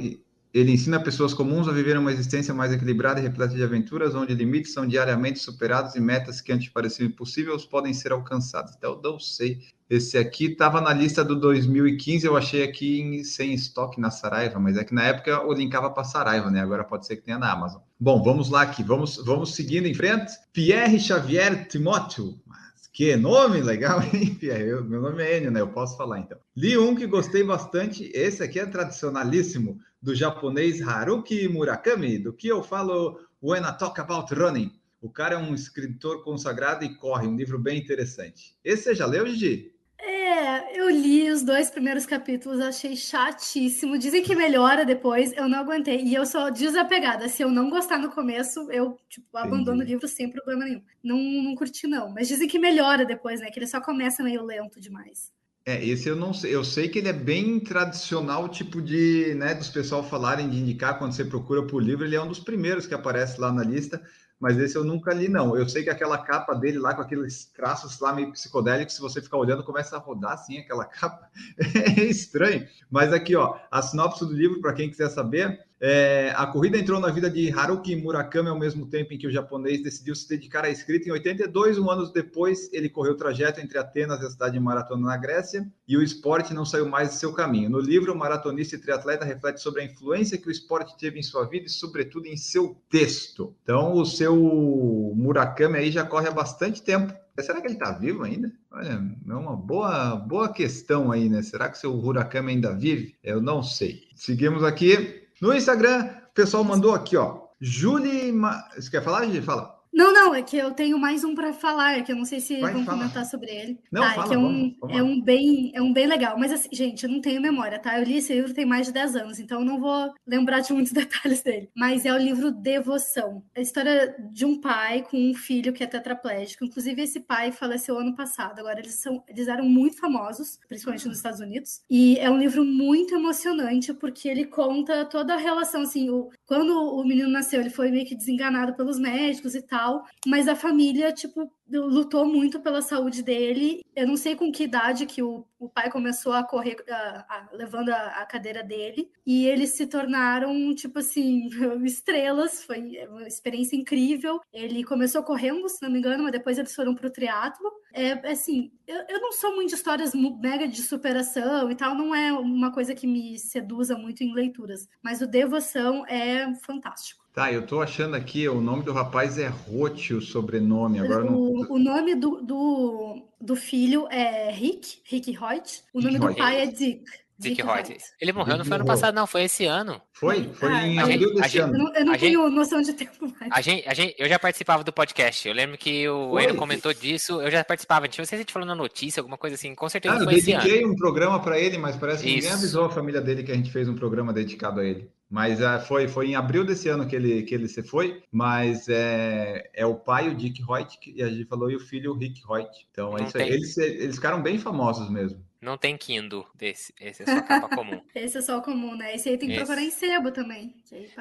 Ele ensina pessoas comuns a viver uma existência mais equilibrada e repleta de aventuras, onde limites são diariamente superados e metas que antes pareciam impossíveis podem ser alcançadas. Então, não sei esse aqui estava na lista do 2015, eu achei aqui em, sem estoque na Saraiva, mas é que na época eu linkava para Saraiva, né? Agora pode ser que tenha na Amazon. Bom, vamos lá aqui, vamos, vamos seguindo em frente. Pierre Xavier Timóteo. Que nome legal, hein, Pierre? Eu, meu nome é Enio, né? Eu posso falar então. Li um que gostei bastante. Esse aqui é tradicionalíssimo, do japonês Haruki Murakami, do que eu falo When I Talk About Running. O cara é um escritor consagrado e corre, um livro bem interessante. Esse você já leu, Gigi? É, eu li os dois primeiros capítulos, achei chatíssimo. Dizem que melhora depois, eu não aguentei. E eu sou desapegada. Se eu não gostar no começo, eu tipo, abandono o livro sem problema nenhum. Não, não curti, não. Mas dizem que melhora depois, né? Que ele só começa meio lento demais. É, esse eu não sei. Eu sei que ele é bem tradicional, tipo de, né, dos pessoal falarem de indicar quando você procura por livro, ele é um dos primeiros que aparece lá na lista mas esse eu nunca li, não. Eu sei que aquela capa dele lá, com aqueles traços lá meio psicodélicos, se você ficar olhando, começa a rodar assim aquela capa. É estranho. Mas aqui, ó, a sinopse do livro, para quem quiser saber, é, a corrida entrou na vida de Haruki Murakami ao mesmo tempo em que o japonês decidiu se dedicar à escrita. Em 82, um ano depois, ele correu o trajeto entre Atenas e a cidade de Maratona na Grécia, e o esporte não saiu mais de seu caminho. No livro, o maratonista e triatleta reflete sobre a influência que o esporte teve em sua vida e, sobretudo, em seu texto. Então, o seu Murakami aí já corre há bastante tempo. Será que ele está vivo ainda? Olha, é uma boa, boa questão aí, né? Será que o seu Murakami ainda vive? Eu não sei. Seguimos aqui. No Instagram, o pessoal mandou aqui, ó. Julie. Ma... Você quer falar, Julie? Fala. Não, não, é que eu tenho mais um para falar, é que eu não sei se Vai, vão fala. comentar sobre ele. Não, tá, fala, é que é um, vamos, vamos é um bem, é um bem legal, mas assim, gente, eu não tenho memória, tá? Eu li esse livro tem mais de 10 anos, então eu não vou lembrar de muitos detalhes dele. Mas é o livro Devoção. É a história de um pai com um filho que é tetraplégico. Inclusive, esse pai faleceu ano passado. Agora, eles são, eles eram muito famosos, principalmente nos Estados Unidos. E é um livro muito emocionante, porque ele conta toda a relação, assim, o, quando o menino nasceu, ele foi meio que desenganado pelos médicos e tal, mas a família, tipo, lutou muito pela saúde dele. Eu não sei com que idade que o, o pai começou a correr, a, a, levando a, a, cadeira dele, e eles se tornaram, tipo assim, estrelas. Foi uma experiência incrível. Ele começou correndo, se não me engano, mas depois eles foram para o triatlo. É assim, eu, eu não sou muito de histórias mega de superação e tal, não é uma coisa que me seduza muito em leituras, mas o Devoção é fantástico. Tá, eu tô achando aqui, o nome do rapaz é Roth, o sobrenome. Agora o, não... o nome do, do, do, filho é Rick, Rick Reut. O nome do pai é Dick. Dick, Dick Reut. Ele morreu não foi ano passado, não, foi esse ano. Foi? Foi ah, em abril desse ano. Eu não, eu não tenho gente, noção de tempo mais. A gente, a gente, eu já participava do podcast. Eu lembro que o Eno comentou disso. Eu já participava. Não sei se a gente falou na notícia, alguma coisa assim. Com certeza ah, foi esse ano. Eu dediquei um programa para ele, mas parece que Isso. ninguém avisou a família dele que a gente fez um programa dedicado a ele. Mas uh, foi, foi em abril desse ano que ele, que ele se foi, mas é, é o pai, o Dick Hoyt, e a gente falou, e o filho, o Rick Hoyt. Então, é isso aí. Eles, eles ficaram bem famosos mesmo. Não tem Kindle desse. Esse é só capa comum. Esse é só o comum, né? Esse aí tem que Esse. procurar em sebo também.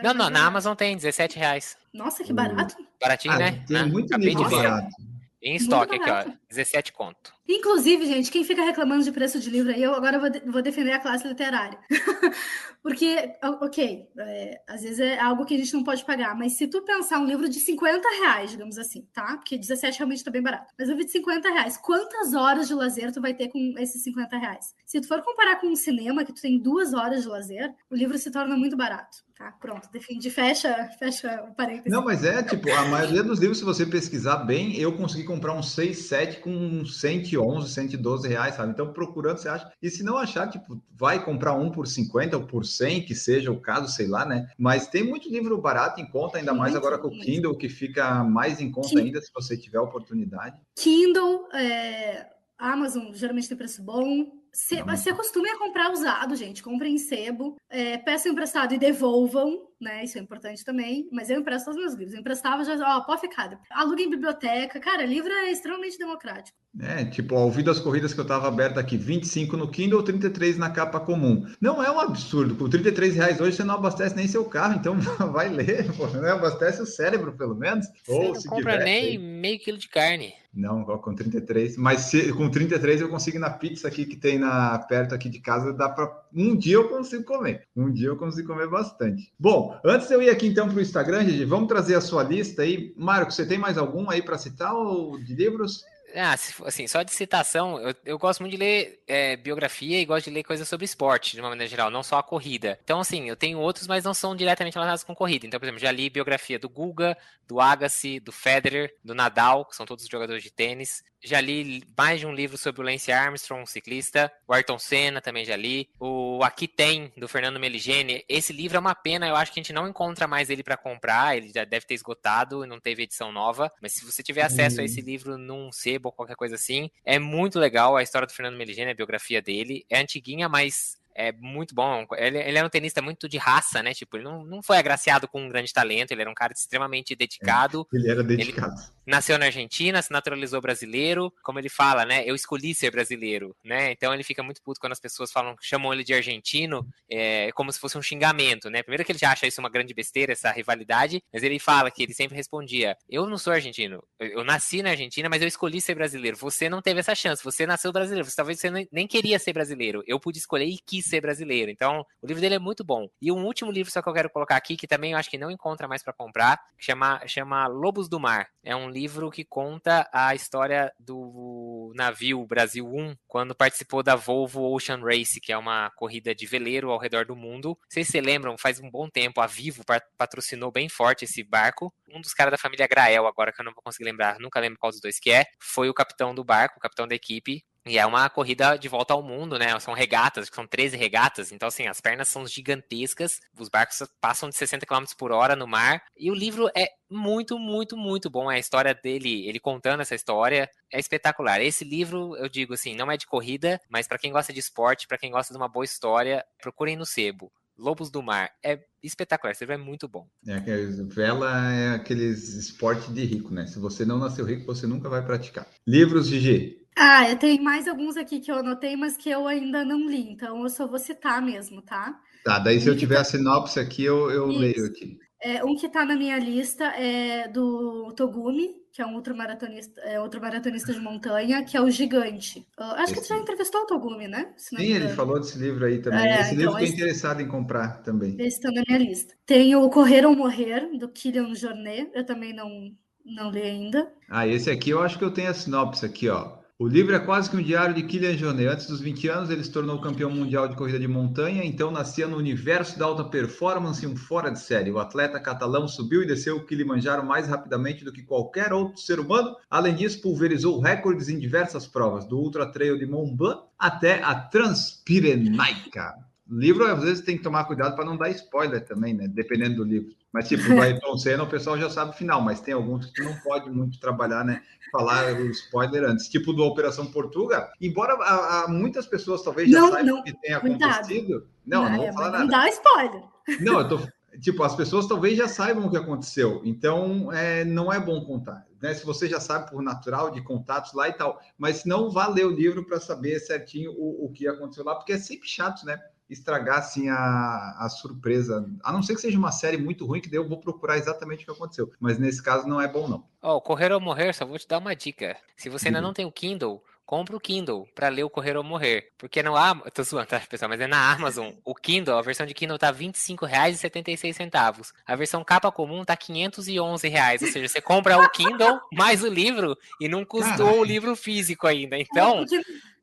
Não, não, na Amazon tem, 17 reais. Nossa, que barato. Baratinho, ah, né? Tem ah, muito livro barato. Em estoque aqui, ó. 17 conto. Inclusive, gente, quem fica reclamando de preço de livro aí, eu agora vou, de, vou defender a classe literária. Porque, ok, é, às vezes é algo que a gente não pode pagar, mas se tu pensar um livro de 50 reais, digamos assim, tá? Porque 17 realmente tá bem barato. Mas um livro de 50 reais, quantas horas de lazer tu vai ter com esses 50 reais? Se tu for comparar com um cinema, que tu tem duas horas de lazer, o livro se torna muito barato. Tá, pronto, defendi, fecha, fecha o parênteses. Não, mas é, tipo, a maioria dos livros, se você pesquisar bem, eu consegui comprar uns 6, 7 com 111, 112 reais, sabe? Então, procurando, você acha. E se não achar, tipo, vai comprar um por 50 ou por 100, que seja o caso, sei lá, né? Mas tem muito livro barato em conta, ainda mais agora com o Kindle, que fica mais em conta ainda se você tiver oportunidade. Kindle, é... Amazon geralmente tem preço bom, se, se acostume a comprar usado, gente. Comprem em sebo, é, peçam emprestado e devolvam, né? Isso é importante também. Mas eu empresto os meus livros. Eu emprestava já, ó, pode ficar. Alugue em biblioteca. Cara, livro é extremamente democrático. É, tipo, ao ouvir das corridas que eu estava aberta aqui, 25 no Kindle, 33 na capa comum. Não é um absurdo. Com 33 reais hoje você não abastece nem seu carro, então vai ler, pô, né? abastece o cérebro, pelo menos. Você Ou, não compra nem meio quilo de carne. Não, com 33. Mas se, com 33 eu consigo ir na pizza aqui que tem na, perto aqui de casa, dá para um dia eu consigo comer. Um dia eu consigo comer bastante. Bom, antes eu ir aqui então para o Instagram, Gigi, vamos trazer a sua lista aí. Marco, você tem mais algum aí para citar ou de livros? Ah, assim, só de citação, eu, eu gosto muito de ler é, biografia e gosto de ler coisas sobre esporte, de uma maneira geral, não só a corrida. Então, assim, eu tenho outros, mas não são diretamente relacionados com corrida. Então, por exemplo, já li biografia do Guga, do Agassi, do Federer, do Nadal, que são todos jogadores de tênis. Já li mais de um livro sobre o Lance Armstrong, um ciclista. O Ayrton Senna também já li. O Aqui Tem, do Fernando Meligeni. Esse livro é uma pena, eu acho que a gente não encontra mais ele para comprar. Ele já deve ter esgotado e não teve edição nova. Mas se você tiver acesso a esse livro num sebo ou qualquer coisa assim, é muito legal a história do Fernando Meligeni, a biografia dele. É antiguinha, mas é muito bom. Ele, ele era um tenista muito de raça, né? Tipo, ele não, não foi agraciado com um grande talento, ele era um cara extremamente dedicado. Ele era dedicado. Ele nasceu na Argentina, se naturalizou brasileiro, como ele fala, né? Eu escolhi ser brasileiro, né? Então ele fica muito puto quando as pessoas falam, chamam ele de argentino, é como se fosse um xingamento, né? Primeiro que ele já acha isso uma grande besteira, essa rivalidade, mas ele fala que ele sempre respondia: Eu não sou argentino, eu nasci na Argentina, mas eu escolhi ser brasileiro. Você não teve essa chance, você nasceu brasileiro, você talvez você nem queria ser brasileiro. Eu pude escolher e quis ser brasileiro. Então, o livro dele é muito bom. E um último livro só que eu quero colocar aqui, que também eu acho que não encontra mais para comprar, que chama, chama Lobos do Mar. É um livro que conta a história do navio Brasil 1, quando participou da Volvo Ocean Race, que é uma corrida de veleiro ao redor do mundo. Sei se vocês lembram, faz um bom tempo, a Vivo patrocinou bem forte esse barco. Um dos caras da família Grael, agora que eu não vou conseguir lembrar, nunca lembro qual dos dois que é, foi o capitão do barco, o capitão da equipe, e é uma corrida de volta ao mundo, né? São regatas, são 13 regatas. Então, assim, as pernas são gigantescas. Os barcos passam de 60 km por hora no mar. E o livro é muito, muito, muito bom. É a história dele, ele contando essa história, é espetacular. Esse livro, eu digo assim, não é de corrida, mas para quem gosta de esporte, para quem gosta de uma boa história, procurem no sebo. Lobos do Mar. É espetacular, esse livro é muito bom. É, vela é aqueles esporte de rico, né? Se você não nasceu rico, você nunca vai praticar. Livros, Gigi? Ah, tenho mais alguns aqui que eu anotei, mas que eu ainda não li, então eu só vou citar mesmo, tá? Tá, daí se eu tiver a sinopse aqui, eu, eu leio aqui. É, um que está na minha lista é do Togumi, que é um outro maratonista, é outro maratonista de montanha, que é o Gigante. Uh, acho Esse... que você já entrevistou o Togumi, né? Sim, ele falou desse livro aí também. É, Esse então, livro estou interessado em comprar também. Esse está na minha lista. Tem o Correr ou Morrer, do Kylian Jornet. Eu também não, não li ainda. Ah, esse aqui eu acho que eu tenho a sinopse aqui, ó. O livro é quase que um diário de Kylian Jornet. Antes dos 20 anos, ele se tornou campeão mundial de corrida de montanha, então nascia no universo da alta performance um fora de série. O atleta catalão subiu e desceu o Kilimanjaro mais rapidamente do que qualquer outro ser humano. Além disso, pulverizou recordes em diversas provas, do Ultra Trail de Mont Blanc até a Transpirenaica. Livro, às vezes, tem que tomar cuidado para não dar spoiler também, né? Dependendo do livro. Mas, tipo, o Ayrton Senna, o pessoal já sabe o final, mas tem alguns que não pode muito trabalhar, né? Falar o spoiler antes. Tipo do Operação Portuga, embora há, há muitas pessoas talvez já não, saibam o que tenha acontecido. Não, não, não vou é, falar nada. Não dá spoiler. Não, eu tô. Tipo, as pessoas talvez já saibam o que aconteceu, então é, não é bom contar. Né? Se você já sabe por natural, de contatos lá e tal, mas não vá ler o livro para saber certinho o, o que aconteceu lá, porque é sempre chato, né? Estragar assim a, a surpresa. A não ser que seja uma série muito ruim, que daí eu vou procurar exatamente o que aconteceu. Mas nesse caso não é bom, não. Ó, oh, Correr ou Morrer, só vou te dar uma dica. Se você ainda não tem o Kindle, compra o Kindle para ler o Correr ou Morrer. Porque no Amazon, tô zoando, tá, pessoal, mas é na Amazon. O Kindle, a versão de Kindle tá R$ 25,76. A versão capa comum tá 511 reais. Ou seja, você compra o Kindle mais o livro e não custou Caralho. o livro físico ainda. Então.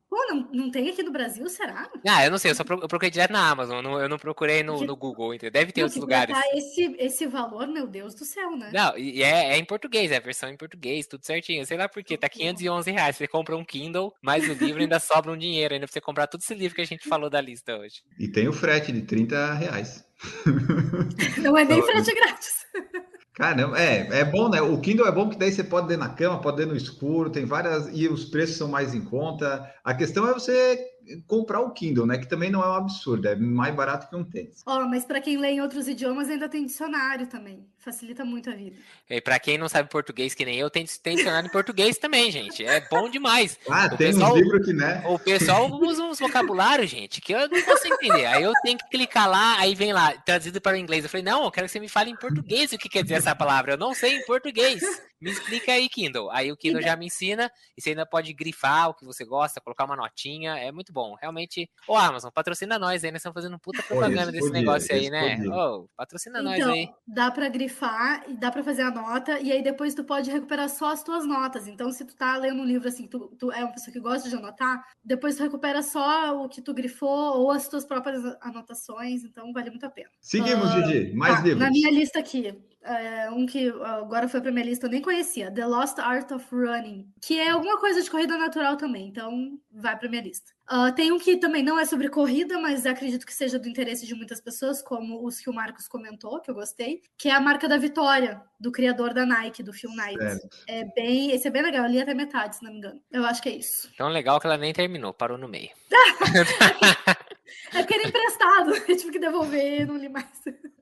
Pô, não, não tem aqui no Brasil, será? Ah, eu não sei, eu só eu procurei direto na Amazon, eu não, eu não procurei no, no Google, entendeu? Deve ter não, outros lugares. Esse, esse valor, meu Deus do céu, né? Não, e é, é em português, é a versão em português, tudo certinho. Sei lá por quê, tá 511 reais. Você compra um Kindle, mais o livro ainda sobra um dinheiro, ainda pra você comprar todo esse livro que a gente falou da lista hoje. E tem o frete de 30 reais. Não é nem frete grátis. Caramba, é, é bom, né? O Kindle é bom que daí você pode ler na cama, pode ler no escuro, tem várias. E os preços são mais em conta. A questão é você comprar o Kindle, né? Que também não é um absurdo, é mais barato que um tênis. Ó, oh, mas para quem lê em outros idiomas ainda tem dicionário também. Facilita muito a vida. E para quem não sabe português, que nem eu, tem, tem dicionário em português também, gente. É bom demais. Ah, o tem pessoal, uns livros que, né? O pessoal usa uns vocabulários, gente, que eu não consigo entender. Aí eu tenho que clicar lá, aí vem lá, traduzido para o inglês. Eu falei, não, eu quero que você me fale em português o que quer dizer essa palavra. Eu não sei em português. Me explica aí, Kindle. Aí o Kindle já me ensina e você ainda pode grifar o que você gosta, colocar uma notinha. É muito bom. Realmente. Ô, Amazon, patrocina nós aí, nós estamos fazendo puta propaganda desse podia, negócio aí, né? Ô, patrocina então, nós aí. Dá para grifar e dá para fazer a nota, e aí depois tu pode recuperar só as tuas notas. Então, se tu tá lendo um livro assim, tu, tu é uma pessoa que gosta de anotar, depois tu recupera só o que tu grifou ou as tuas próprias anotações. Então, vale muito a pena. Seguimos, uh, Mais tá, livros. Na minha lista aqui, é, um que agora foi pra minha lista, eu nem conhecia, The Lost Art of Running, que é alguma coisa de corrida natural também, então vai pra minha lista. Uh, tem um que também não é sobre corrida, mas acredito que seja do interesse de muitas pessoas, como os que o Marcos comentou, que eu gostei, que é a marca da vitória, do criador da Nike, do Phil Knight. É bem, esse é bem legal, eu li até metade, se não me engano. Eu acho que é isso. Tão legal que ela nem terminou, parou no meio. é porque era emprestado, eu tive que devolver, não li mais.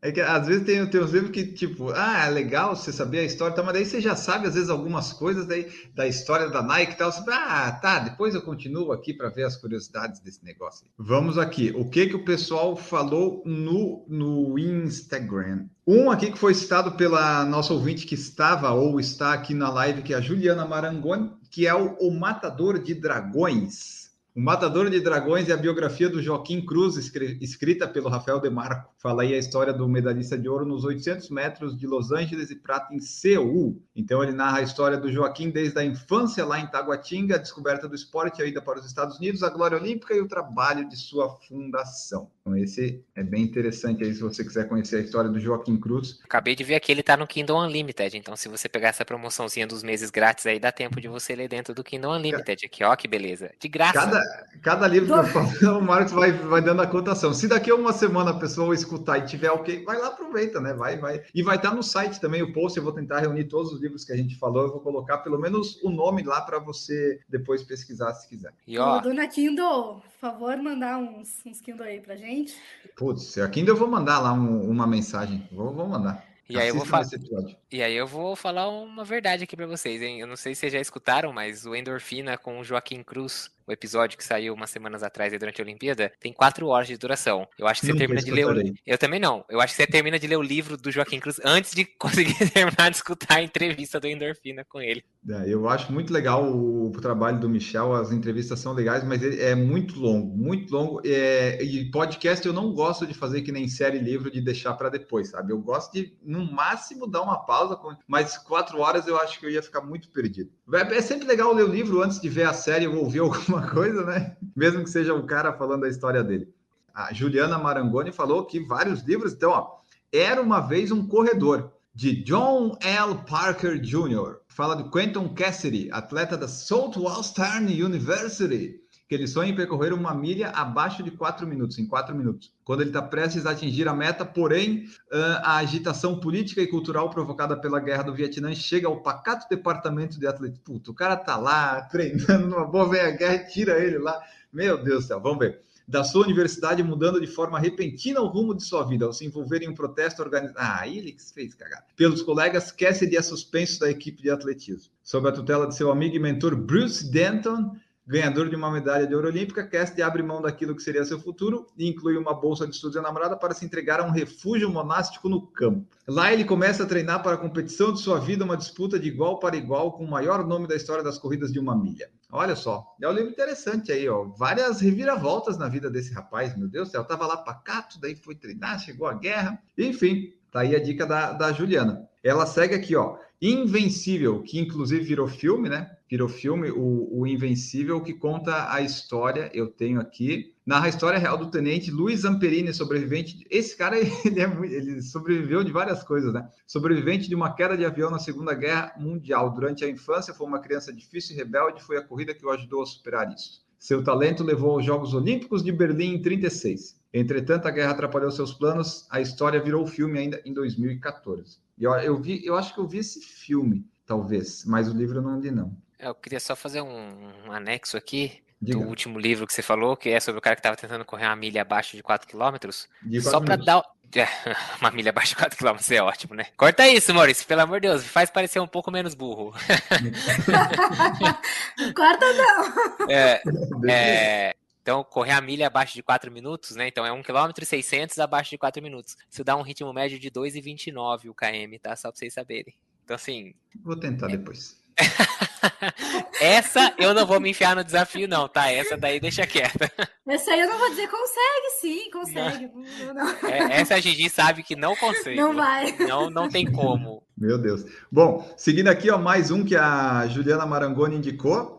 É que às vezes tem, tem uns livros que, tipo, ah, é legal você saber a história, tá, mas daí você já sabe, às vezes, algumas coisas daí, da história da Nike e tal. Você, ah, tá, depois eu continuo aqui para ver as curiosidades desse negócio. Vamos aqui. O que que o pessoal falou no, no Instagram? Um aqui que foi citado pela nossa ouvinte que estava ou está aqui na live, que é a Juliana Marangoni, que é o, o Matador de Dragões. O Matador de Dragões é a biografia do Joaquim Cruz, escrita pelo Rafael Demarco. Fala aí a história do medalhista de ouro nos 800 metros de Los Angeles e prata em Seul. Então ele narra a história do Joaquim desde a infância lá em Taguatinga, a descoberta do esporte, a ida para os Estados Unidos, a glória olímpica e o trabalho de sua fundação. Então esse é bem interessante aí se você quiser conhecer a história do Joaquim Cruz. Acabei de ver aqui, ele tá no Kingdom Unlimited, então se você pegar essa promoçãozinha dos meses grátis aí, dá tempo de você ler dentro do Kingdom Unlimited aqui, ó que beleza. De graça. Cada, cada livro que eu falo, o Marcos vai, vai dando a cotação. Se daqui a uma semana a pessoa escutar e tiver ok, vai lá, aproveita, né? Vai, vai. E vai estar no site também o post. Eu vou tentar reunir todos os livros que a gente falou. Eu vou colocar pelo menos o nome lá para você depois pesquisar se quiser. E ó, dona Kindle, por favor, mandar uns, uns Kindle aí pra gente. Putz, a Kindle eu vou mandar lá um, uma mensagem. Vou, vou mandar. E aí, eu vou falar, e aí eu vou falar uma verdade aqui para vocês, hein? Eu não sei se vocês já escutaram, mas o Endorfina com o Joaquim Cruz, o episódio que saiu umas semanas atrás durante a Olimpíada, tem quatro horas de duração. Eu acho que você não termina de ler o... Eu também não. Eu acho que você termina de ler o livro do Joaquim Cruz antes de conseguir terminar de escutar a entrevista do Endorfina com ele. É, eu acho muito legal o, o, trabalho do Michel, as entrevistas são legais, mas ele é muito longo, muito longo. É, e podcast eu não gosto de fazer que nem série livro de deixar para depois, sabe? Eu gosto de, no máximo, dar uma pausa, mas quatro horas eu acho que eu ia ficar muito perdido. É, é sempre legal ler o livro antes de ver a série ou ouvir alguma coisa, né? Mesmo que seja o cara falando a história dele. A Juliana Marangoni falou que vários livros, então, ó, Era uma vez um corredor, de John L. Parker Jr fala de Quentin Cassidy, atleta da Southwestern University, que ele sonha em percorrer uma milha abaixo de 4 minutos, em 4 minutos. Quando ele está prestes a atingir a meta, porém, a agitação política e cultural provocada pela guerra do Vietnã chega ao pacato departamento de atletismo. Puta, o cara tá lá treinando numa boa, vem a guerra e tira ele lá. Meu Deus do céu, vamos ver da sua universidade mudando de forma repentina o rumo de sua vida ao se envolver em um protesto organizado. Ah, ele que fez cagar. Pelos colegas, Cassidy é suspenso da equipe de atletismo. Sob a tutela de seu amigo e mentor Bruce Denton, ganhador de uma medalha de ouro olímpica, Cassidy abre mão daquilo que seria seu futuro e inclui uma bolsa de estudos e namorada para se entregar a um refúgio monástico no campo. Lá ele começa a treinar para a competição de sua vida, uma disputa de igual para igual com o maior nome da história das corridas de uma milha. Olha só, é um livro interessante aí, ó. Várias reviravoltas na vida desse rapaz, meu Deus do céu. Tava lá pacato, daí foi treinar, chegou a guerra. Enfim, tá aí a dica da, da Juliana. Ela segue aqui, ó. Invencível, que inclusive virou filme, né? Virou filme, o, o Invencível, que conta a história, eu tenho aqui, narra a história real do tenente Luiz Amperini, sobrevivente. Esse cara, ele, é, ele sobreviveu de várias coisas, né? Sobrevivente de uma queda de avião na Segunda Guerra Mundial. Durante a infância, foi uma criança difícil e rebelde, foi a corrida que o ajudou a superar isso. Seu talento levou aos Jogos Olímpicos de Berlim em 36. Entretanto, a guerra atrapalhou seus planos, a história virou filme ainda em 2014. E eu, eu, vi, eu acho que eu vi esse filme, talvez, mas o livro eu não li, não. Eu queria só fazer um, um anexo aqui Diga. do último livro que você falou, que é sobre o cara que estava tentando correr uma milha abaixo de 4 km. Só para dar. Uma milha abaixo de 4 km é ótimo, né? Corta isso, Maurício, pelo amor de Deus, faz parecer um pouco menos burro. Corta não. É, é, então, correr a milha abaixo de 4 minutos, né? Então é 1 km e 600 abaixo de 4 minutos. Isso dá um ritmo médio de 2,29 o km, tá? Só pra vocês saberem. Então, assim. Vou tentar é... depois. Essa eu não vou me enfiar no desafio, não, tá? Essa daí deixa quieta. Essa aí eu não vou dizer, consegue sim, consegue. Não. Não. É, essa a Gigi sabe que não consegue. Não vai. Não, não tem como. Meu Deus. Bom, seguindo aqui, ó, mais um que a Juliana Marangoni indicou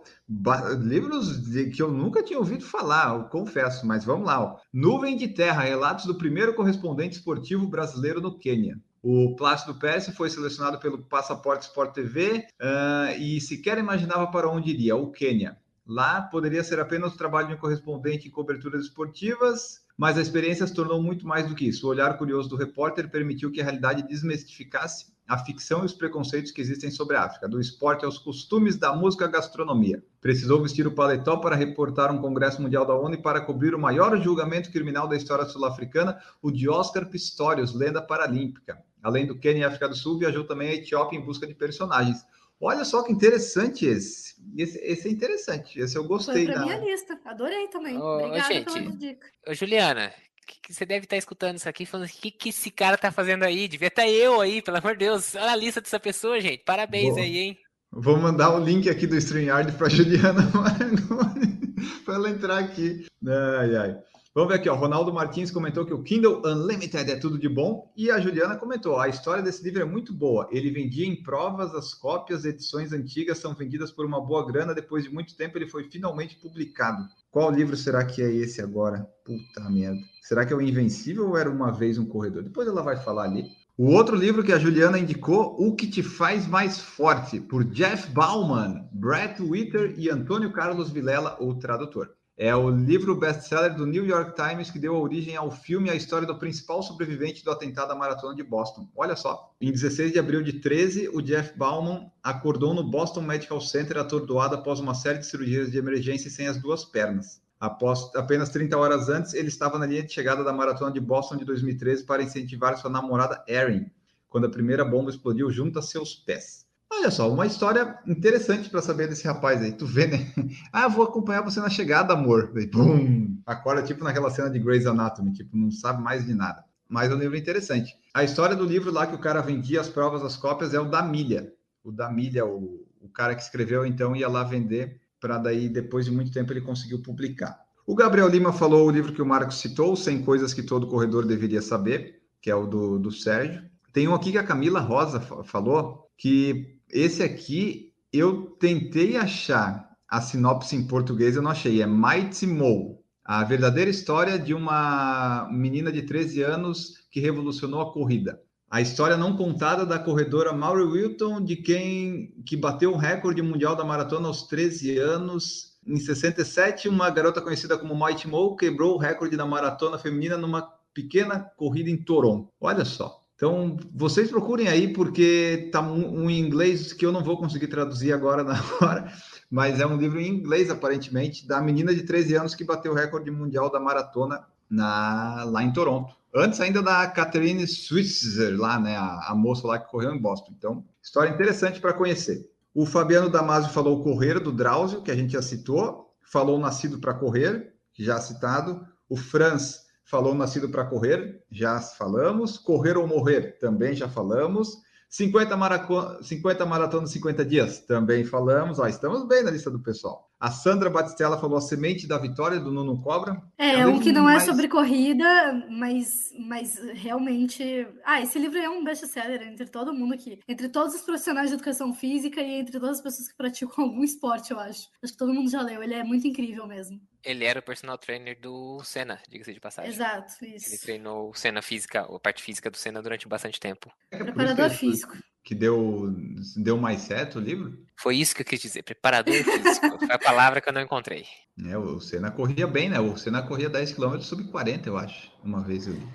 livros de, que eu nunca tinha ouvido falar, confesso, mas vamos lá. Ó. Nuvem de Terra, relatos do primeiro correspondente esportivo brasileiro no Quênia. O Plácido Pérez foi selecionado pelo Passaporte Sport TV uh, e sequer imaginava para onde iria, o Quênia. Lá poderia ser apenas o trabalho de um correspondente em coberturas esportivas, mas a experiência se tornou muito mais do que isso. O olhar curioso do repórter permitiu que a realidade desmistificasse a ficção e os preconceitos que existem sobre a África, do esporte aos costumes, da música à gastronomia. Precisou vestir o paletó para reportar um Congresso Mundial da ONU e para cobrir o maior julgamento criminal da história sul-africana, o de Oscar Pistorius, lenda paralímpica. Além do Quênia e África do Sul, viajou também à Etiópia em busca de personagens. Olha só que interessante esse. Esse, esse é interessante. Esse eu gostei. Foi pra da... minha lista. Adorei também. Ô, Obrigada gente, pela dica. Ô, Juliana, que, você deve estar escutando isso aqui falando o que, que esse cara tá fazendo aí? Devia estar eu aí, pelo amor de Deus. Olha a lista dessa pessoa, gente. Parabéns Boa. aí, hein? Vou mandar o link aqui do StreamYard para Juliana Marangoni para ela entrar aqui. Ai, ai. Vamos ver aqui, ó. Ronaldo Martins comentou que o Kindle Unlimited é tudo de bom. E a Juliana comentou: a história desse livro é muito boa. Ele vendia em provas, as cópias, edições antigas são vendidas por uma boa grana. Depois de muito tempo, ele foi finalmente publicado. Qual livro será que é esse agora? Puta merda. Será que é o Invencível ou era uma vez um corredor? Depois ela vai falar ali. O outro livro que a Juliana indicou, O que te faz mais forte, por Jeff Bauman, Brett Witter e Antônio Carlos Vilela, o tradutor. É o livro best-seller do New York Times que deu origem ao filme A História do Principal Sobrevivente do Atentado à Maratona de Boston. Olha só, em 16 de abril de 13, o Jeff Bauman acordou no Boston Medical Center atordoado após uma série de cirurgias de emergência sem as duas pernas. Após apenas 30 horas antes, ele estava na linha de chegada da Maratona de Boston de 2013 para incentivar sua namorada Erin, quando a primeira bomba explodiu junto a seus pés. Olha só, uma história interessante para saber desse rapaz aí. Tu vê, né? Ah, vou acompanhar você na chegada, amor. E, pum, acorda tipo naquela cena de Grey's Anatomy, tipo, não sabe mais de nada. Mas é um livro interessante. A história do livro lá que o cara vendia as provas, as cópias, é o da Milha. O da Milha, o, o cara que escreveu, então, ia lá vender para daí, depois de muito tempo, ele conseguiu publicar. O Gabriel Lima falou o livro que o Marcos citou, 100 Coisas que Todo Corredor Deveria Saber, que é o do, do Sérgio. Tem um aqui que a Camila Rosa falou, que esse aqui eu tentei achar a sinopse em português, eu não achei. É Mighty Mo, a verdadeira história de uma menina de 13 anos que revolucionou a corrida. A história não contada da corredora Maury Wilton, de quem que bateu o recorde mundial da maratona aos 13 anos. Em 67, uma garota conhecida como Mighty Mo quebrou o recorde da maratona feminina numa pequena corrida em Toronto. Olha só. Então, vocês procurem aí, porque tá um, um inglês que eu não vou conseguir traduzir agora na hora, mas é um livro em inglês, aparentemente, da menina de 13 anos que bateu o recorde mundial da maratona na, lá em Toronto. Antes ainda da Catherine Switzer, lá, né, a, a moça lá que correu em Boston. Então, história interessante para conhecer. O Fabiano Damasio falou Correr, do Drauzio, que a gente já citou. Falou Nascido para Correr, já citado. O Franz falou Nascido para Correr, já falamos. Correr ou Morrer, também já falamos. 50, maraco... 50 maratonas 50 dias, também falamos. Ó, estamos bem na lista do pessoal. A Sandra Batistella falou a semente da vitória do Nuno Cobra. É, um que não é mais... é sobre corrida, mas, mas realmente. Ah, esse livro é um best-seller entre todo mundo aqui. Entre todos os profissionais de educação física e entre todas as pessoas que praticam algum esporte, eu acho. Acho que todo mundo já leu. Ele é muito incrível mesmo. Ele era o personal trainer do Senna, diga-se de passagem. Exato, isso. Ele treinou o Senna física, a parte física do Senna durante bastante tempo. É Preparador físico que deu, deu mais certo o livro? Foi isso que eu quis dizer, preparador físico. Foi a palavra que eu não encontrei. É, o Senna corria bem, né? O Senna corria 10 km sub 40, eu acho. Uma vez eu li.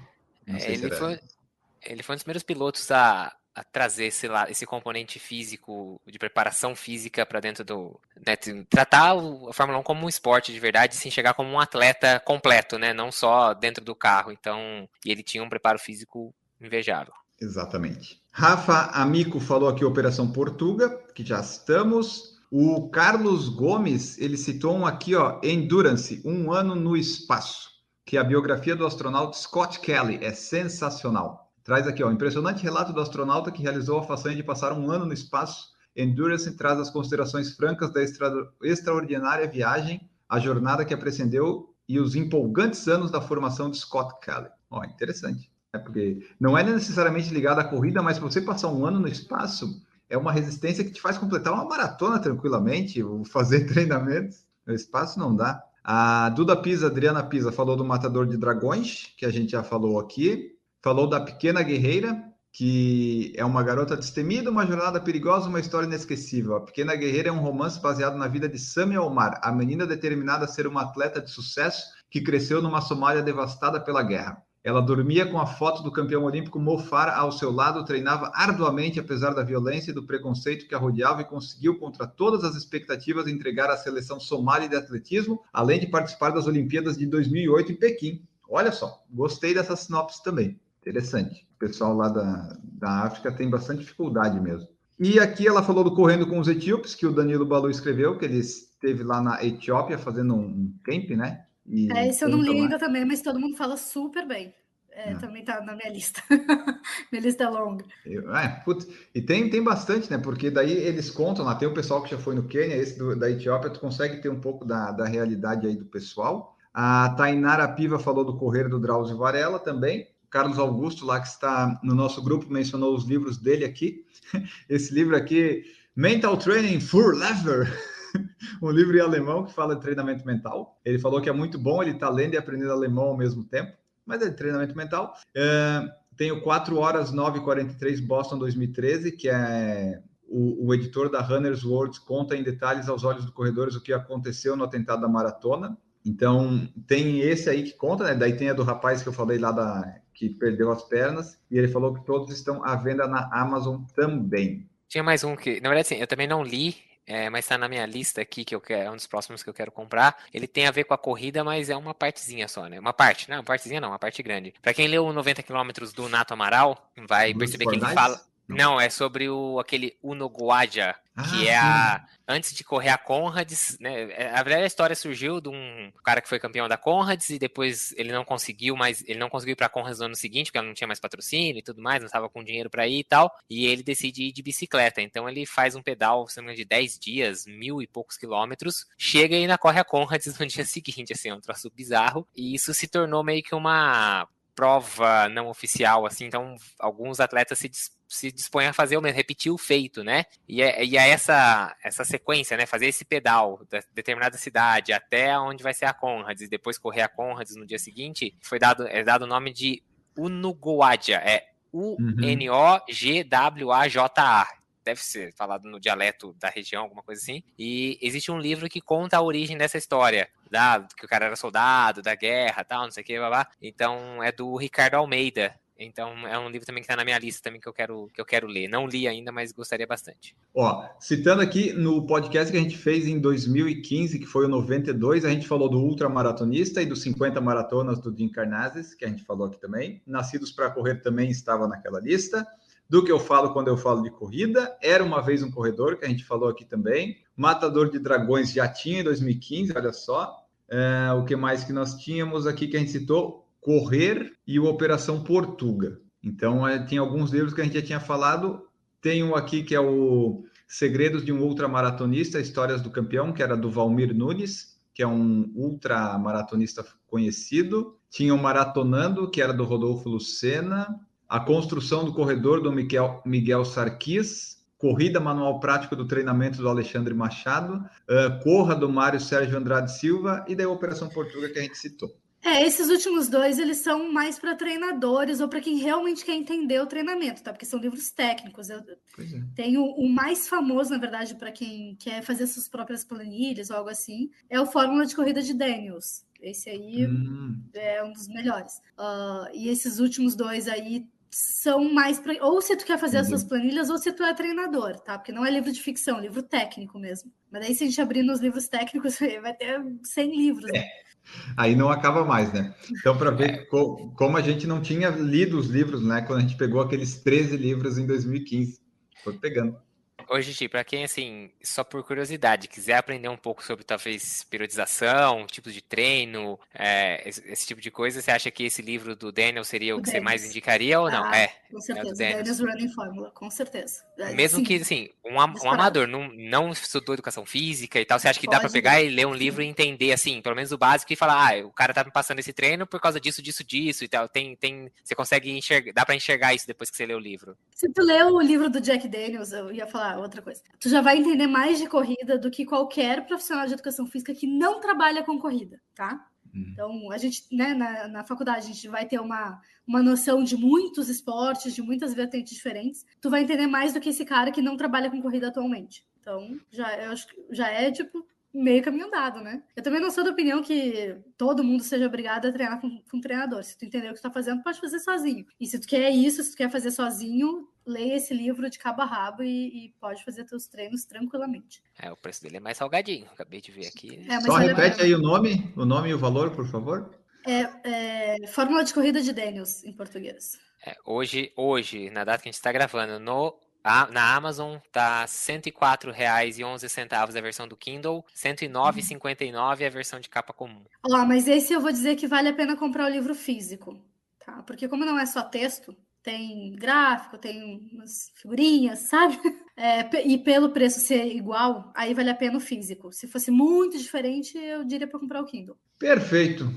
É, ele, foi, ele foi um dos primeiros pilotos a, a trazer esse, esse componente físico, de preparação física para dentro do. Né, tratar a Fórmula 1 como um esporte de verdade, sem chegar como um atleta completo, né? Não só dentro do carro. Então, e ele tinha um preparo físico invejável. Exatamente. Rafa Amico falou aqui Operação Portuga, que já estamos. O Carlos Gomes, ele citou um aqui, ó, Endurance, um ano no espaço, que é a biografia do astronauta Scott Kelly, é sensacional. Traz aqui, ó, impressionante relato do astronauta que realizou a façanha de passar um ano no espaço. Endurance traz as considerações francas da extra, extraordinária viagem, a jornada que apreendeu e os empolgantes anos da formação de Scott Kelly. Ó, interessante. É porque não é necessariamente ligado à corrida, mas você passar um ano no espaço é uma resistência que te faz completar uma maratona tranquilamente, fazer treinamentos. No espaço não dá. A Duda Pisa, Adriana Pisa, falou do Matador de Dragões, que a gente já falou aqui. Falou da Pequena Guerreira, que é uma garota destemida, uma jornada perigosa, uma história inesquecível. A Pequena Guerreira é um romance baseado na vida de Samia Omar, a menina determinada a ser uma atleta de sucesso que cresceu numa Somália devastada pela guerra. Ela dormia com a foto do campeão olímpico Mo Farah ao seu lado, treinava arduamente apesar da violência e do preconceito que a rodeava e conseguiu, contra todas as expectativas, entregar a seleção somália de atletismo, além de participar das Olimpíadas de 2008 em Pequim. Olha só, gostei dessa sinopse também. Interessante. O pessoal lá da, da África tem bastante dificuldade mesmo. E aqui ela falou do Correndo com os Etíopes, que o Danilo Balu escreveu, que ele esteve lá na Etiópia fazendo um camp, né? E é, esse eu não li ainda também, mas todo mundo fala super bem. É, é. Também tá na minha lista. minha lista é longa. Eu, é, putz, e tem, tem bastante, né? Porque daí eles contam lá, tem o pessoal que já foi no Quênia, esse do, da Etiópia, tu consegue ter um pouco da, da realidade aí do pessoal. A Tainara Piva falou do Correio do Drauzio Varela também. Carlos Augusto, lá que está no nosso grupo, mencionou os livros dele aqui. Esse livro aqui, Mental Training for Lever, um livro em alemão que fala de treinamento mental. Ele falou que é muito bom, ele está lendo e aprendendo alemão ao mesmo tempo, mas é de treinamento mental. Uh, tenho 4 horas 9h43 Boston 2013, que é o, o, editor da Runner's World conta em detalhes aos olhos do corredores o que aconteceu no atentado da maratona. Então, tem esse aí que conta, né? Daí tem a do rapaz que eu falei lá da que perdeu as pernas, e ele falou que todos estão à venda na Amazon também. Tinha mais um que, na verdade, sim, eu também não li, é, mas está na minha lista aqui, que eu quero, é um dos próximos que eu quero comprar. Ele tem a ver com a corrida, mas é uma partezinha só, né? Uma parte, não, uma partezinha não, uma parte grande. Para quem leu 90 km do Nato Amaral, vai perceber que ele fala. Não, é sobre o aquele Unoguaja, que ah, é a. Antes de correr a Conrads, né? É, a verdade a história surgiu de um cara que foi campeão da Conrads e depois ele não conseguiu mais. Ele não conseguiu ir pra Conrads no ano seguinte, porque ela não tinha mais patrocínio e tudo mais, não estava com dinheiro para ir e tal. E ele decide ir de bicicleta. Então ele faz um pedal, se não de 10 dias, mil e poucos quilômetros, chega e ainda corre a Conrads no dia seguinte, assim, é um troço bizarro. E isso se tornou meio que uma prova não oficial, assim, então alguns atletas se, se dispõem a fazer o mesmo, repetir o feito, né? E é, e é essa, essa sequência, né? Fazer esse pedal da determinada cidade até onde vai ser a Conrads e depois correr a Conrads no dia seguinte, foi dado, é dado o nome de Unuguaja, é U-N-O-G-W-A-J-A deve ser falado no dialeto da região, alguma coisa assim. E existe um livro que conta a origem dessa história, da, que o cara era soldado, da guerra, tal, não sei o que, blá, blá. Então é do Ricardo Almeida. Então é um livro também que está na minha lista também que eu quero que eu quero ler. Não li ainda, mas gostaria bastante. Ó, citando aqui no podcast que a gente fez em 2015, que foi o 92, a gente falou do ultramaratonista e dos 50 maratonas do Jim Carnazes, que a gente falou aqui também. Nascidos para correr também estava naquela lista do que eu falo quando eu falo de corrida. Era uma vez um corredor, que a gente falou aqui também. Matador de Dragões já tinha em 2015, olha só. É, o que mais que nós tínhamos aqui que a gente citou? Correr e o Operação Portuga. Então, é, tem alguns livros que a gente já tinha falado. Tem um aqui que é o Segredos de um Ultramaratonista, Histórias do Campeão, que era do Valmir Nunes, que é um ultramaratonista conhecido. Tinha o Maratonando, que era do Rodolfo Lucena a construção do corredor do Miguel, Miguel Sarquis, corrida manual prático do treinamento do Alexandre Machado, uh, corra do Mário Sérgio Andrade Silva e da Operação Portuga que a gente citou. É, esses últimos dois, eles são mais para treinadores ou para quem realmente quer entender o treinamento, tá? Porque são livros técnicos. Eu é. tenho o mais famoso, na verdade, para quem quer fazer suas próprias planilhas ou algo assim, é o Fórmula de Corrida de Daniels. Esse aí hum. é um dos melhores. Uh, e esses últimos dois aí são mais pra... ou se tu quer fazer as suas planilhas ou se tu é treinador, tá? Porque não é livro de ficção, é livro técnico mesmo. Mas aí se a gente abrir nos livros técnicos, vai ter 100 livros. Né? Aí não acaba mais, né? Então, para ver é. co como a gente não tinha lido os livros, né? Quando a gente pegou aqueles 13 livros em 2015. Foi pegando. Hoje, Gigi, para quem, assim, só por curiosidade, quiser aprender um pouco sobre, talvez, periodização, tipos de treino, é, esse, esse, tipo de coisa, você acha que esse livro do Daniel seria o, o que você mais indicaria ou não? Ah, é, com certeza. É Daniel's Running Formula, com certeza. Mesmo Sim. que, assim, um, um amador não, não estudou educação física e tal, você acha que Pode dá para pegar e ler um livro e entender, assim, pelo menos o básico e falar, ah, o cara tá me passando esse treino por causa disso, disso, disso e tal. Tem, tem, você consegue enxergar, dá para enxergar isso depois que você lê o livro. Se tu lê o livro do Jack Daniels, eu ia falar outra coisa. Tu já vai entender mais de corrida do que qualquer profissional de educação física que não trabalha com corrida, tá? Uhum. Então, a gente, né, na, na faculdade, a gente vai ter uma, uma noção de muitos esportes, de muitas vertentes diferentes. Tu vai entender mais do que esse cara que não trabalha com corrida atualmente. Então, já, eu acho que já é, tipo, meio caminho andado, né? Eu também não sou da opinião que todo mundo seja obrigado a treinar com, com um treinador. Se tu entender o que tu tá fazendo, pode fazer sozinho. E se tu quer isso, se tu quer fazer sozinho, leia esse livro de cabo a rabo e, e pode fazer teus treinos tranquilamente. É, o preço dele é mais salgadinho, acabei de ver aqui. É, Só repete aí o nome, o nome e o valor, por favor. É, é, Fórmula de Corrida de Daniels, em português. É, hoje, hoje, na data que a gente está gravando, no a, na Amazon tá R$ 104,11 a versão do Kindle, R$ 109,59 a versão de capa comum. Ó, mas esse eu vou dizer que vale a pena comprar o livro físico, tá? Porque como não é só texto, tem gráfico, tem umas figurinhas, sabe? É, e pelo preço ser igual, aí vale a pena o físico. Se fosse muito diferente, eu diria para comprar o Kindle. Perfeito.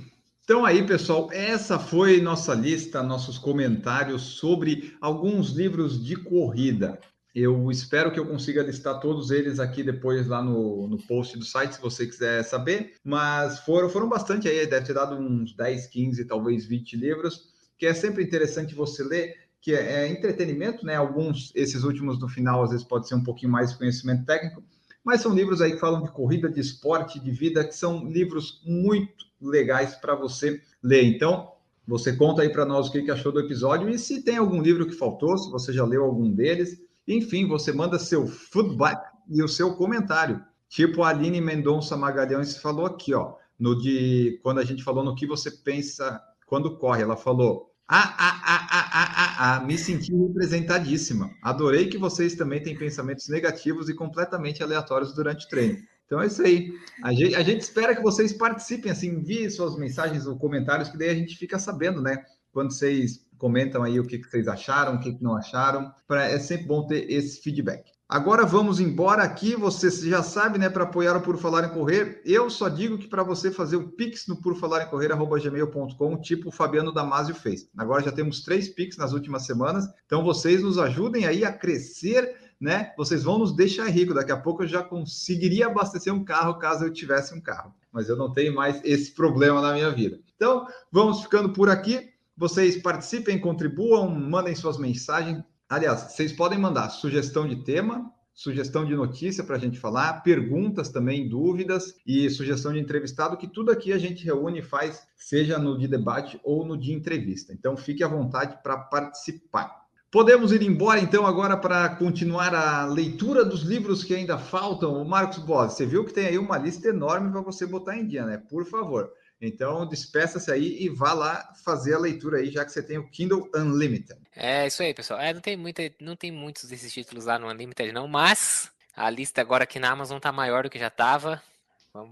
Então aí, pessoal, essa foi nossa lista, nossos comentários sobre alguns livros de corrida. Eu espero que eu consiga listar todos eles aqui depois lá no, no post do site, se você quiser saber. Mas foram, foram bastante aí, deve ter dado uns 10, 15, talvez 20 livros, que é sempre interessante você ler, que é, é entretenimento, né? Alguns, esses últimos no final, às vezes pode ser um pouquinho mais conhecimento técnico, mas são livros aí que falam de corrida, de esporte, de vida, que são livros muito legais para você ler. Então, você conta aí para nós o que, achou do episódio e se tem algum livro que faltou, se você já leu algum deles. Enfim, você manda seu feedback e o seu comentário. Tipo a Aline Mendonça Magalhães falou aqui, ó, no de quando a gente falou no que você pensa quando corre, ela falou: "Ah, ah, ah, ah, ah, ah, ah me senti representadíssima. Adorei que vocês também têm pensamentos negativos e completamente aleatórios durante o treino." Então é isso aí. A gente, a gente espera que vocês participem, assim, enviem suas mensagens ou comentários, que daí a gente fica sabendo, né? Quando vocês comentam aí o que, que vocês acharam, o que, que não acharam. Pra, é sempre bom ter esse feedback. Agora vamos embora aqui. Você já sabe, né? Para apoiar o Por Falar em Correr, eu só digo que para você fazer o Pix no Por Falar em Correr, gmail.com, tipo o Fabiano Damasio fez. Agora já temos três Pix nas últimas semanas, então vocês nos ajudem aí a crescer né? Vocês vão nos deixar rico. Daqui a pouco eu já conseguiria abastecer um carro caso eu tivesse um carro. Mas eu não tenho mais esse problema na minha vida. Então, vamos ficando por aqui. Vocês participem, contribuam, mandem suas mensagens. Aliás, vocês podem mandar sugestão de tema, sugestão de notícia para a gente falar, perguntas também, dúvidas e sugestão de entrevistado, que tudo aqui a gente reúne e faz, seja no de debate ou no de entrevista. Então, fique à vontade para participar. Podemos ir embora então agora para continuar a leitura dos livros que ainda faltam. O Marcos Boss, você viu que tem aí uma lista enorme para você botar em dia, né? Por favor. Então, despeça-se aí e vá lá fazer a leitura aí, já que você tem o Kindle Unlimited. É isso aí, pessoal. É, não tem muita, não tem muitos desses títulos lá no Unlimited não, mas a lista agora aqui na Amazon tá maior do que já estava.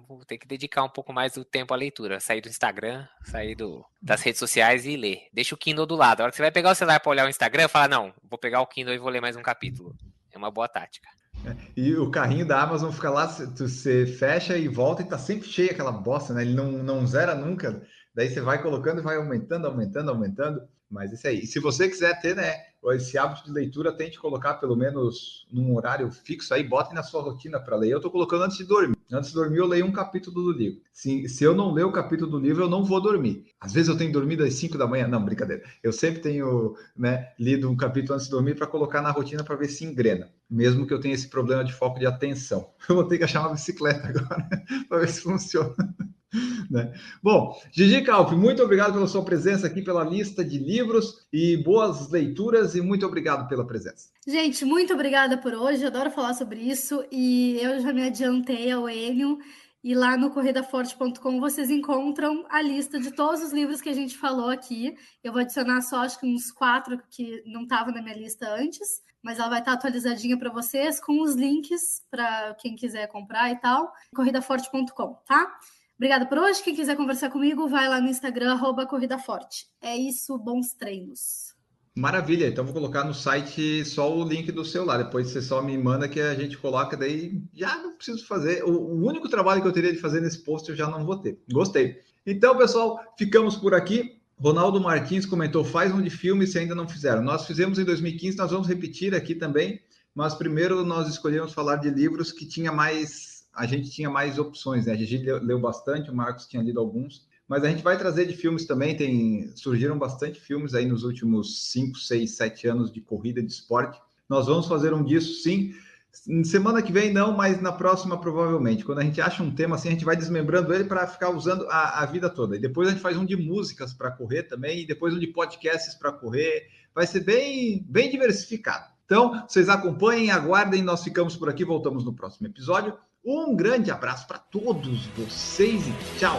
Vamos ter que dedicar um pouco mais do tempo à leitura. Sair do Instagram, sair do, das redes sociais e ler. Deixa o Kindle do lado. A hora que você vai pegar o celular para olhar o Instagram, fala: Não, vou pegar o Kindle e vou ler mais um capítulo. É uma boa tática. É, e o carrinho da Amazon fica lá, você fecha e volta e tá sempre cheio aquela bosta, né? Ele não, não zera nunca. Daí você vai colocando e vai aumentando, aumentando, aumentando. Mas isso aí. E se você quiser ter, né, esse hábito de leitura, tente colocar pelo menos num horário fixo aí, bote na sua rotina para ler. Eu estou colocando antes de dormir. Antes de dormir, eu leio um capítulo do livro. Se, se eu não ler o capítulo do livro, eu não vou dormir. Às vezes eu tenho dormido às 5 da manhã. Não, brincadeira. Eu sempre tenho né, lido um capítulo antes de dormir para colocar na rotina para ver se engrena. Mesmo que eu tenha esse problema de foco de atenção. Eu vou ter que achar uma bicicleta agora para ver se funciona. Né? Bom, Gigi Calp, muito obrigado pela sua presença aqui, pela lista de livros e boas leituras e muito obrigado pela presença. Gente, muito obrigada por hoje, adoro falar sobre isso e eu já me adiantei ao Enio e lá no corridaforte.com vocês encontram a lista de todos os livros que a gente falou aqui. Eu vou adicionar só acho que uns quatro que não estavam na minha lista antes, mas ela vai estar atualizadinha para vocês com os links para quem quiser comprar e tal. corridaforte.com, tá? Obrigada por hoje. Quem quiser conversar comigo, vai lá no Instagram, arroba Corrida Forte. É isso, bons treinos. Maravilha, então vou colocar no site só o link do celular. Depois você só me manda que a gente coloca, daí já não preciso fazer. O, único trabalho que eu teria de fazer nesse post eu já não vou ter. Gostei. Então, pessoal, ficamos por aqui. Ronaldo Martins comentou: faz um de filme se ainda não fizeram. Nós fizemos em 2015, nós vamos repetir aqui também, mas primeiro nós escolhemos falar de livros que tinha mais a gente tinha mais opções, né? A gente leu, bastante, o Marcos tinha lido alguns, mas a gente vai trazer de filmes também. Tem surgiram bastante filmes aí nos últimos 5, 6, 7 anos de corrida de esporte. Nós vamos fazer um disso sim. Semana que vem não, mas na próxima provavelmente. Quando a gente acha um tema assim, a gente vai desmembrando ele para ficar usando a, a, vida toda. E depois a gente faz um de músicas para correr também, e depois um de podcasts para correr. Vai ser bem, bem diversificado. Então, vocês acompanhem, aguardem, nós ficamos por aqui, voltamos no próximo episódio. Um grande abraço para todos vocês e tchau!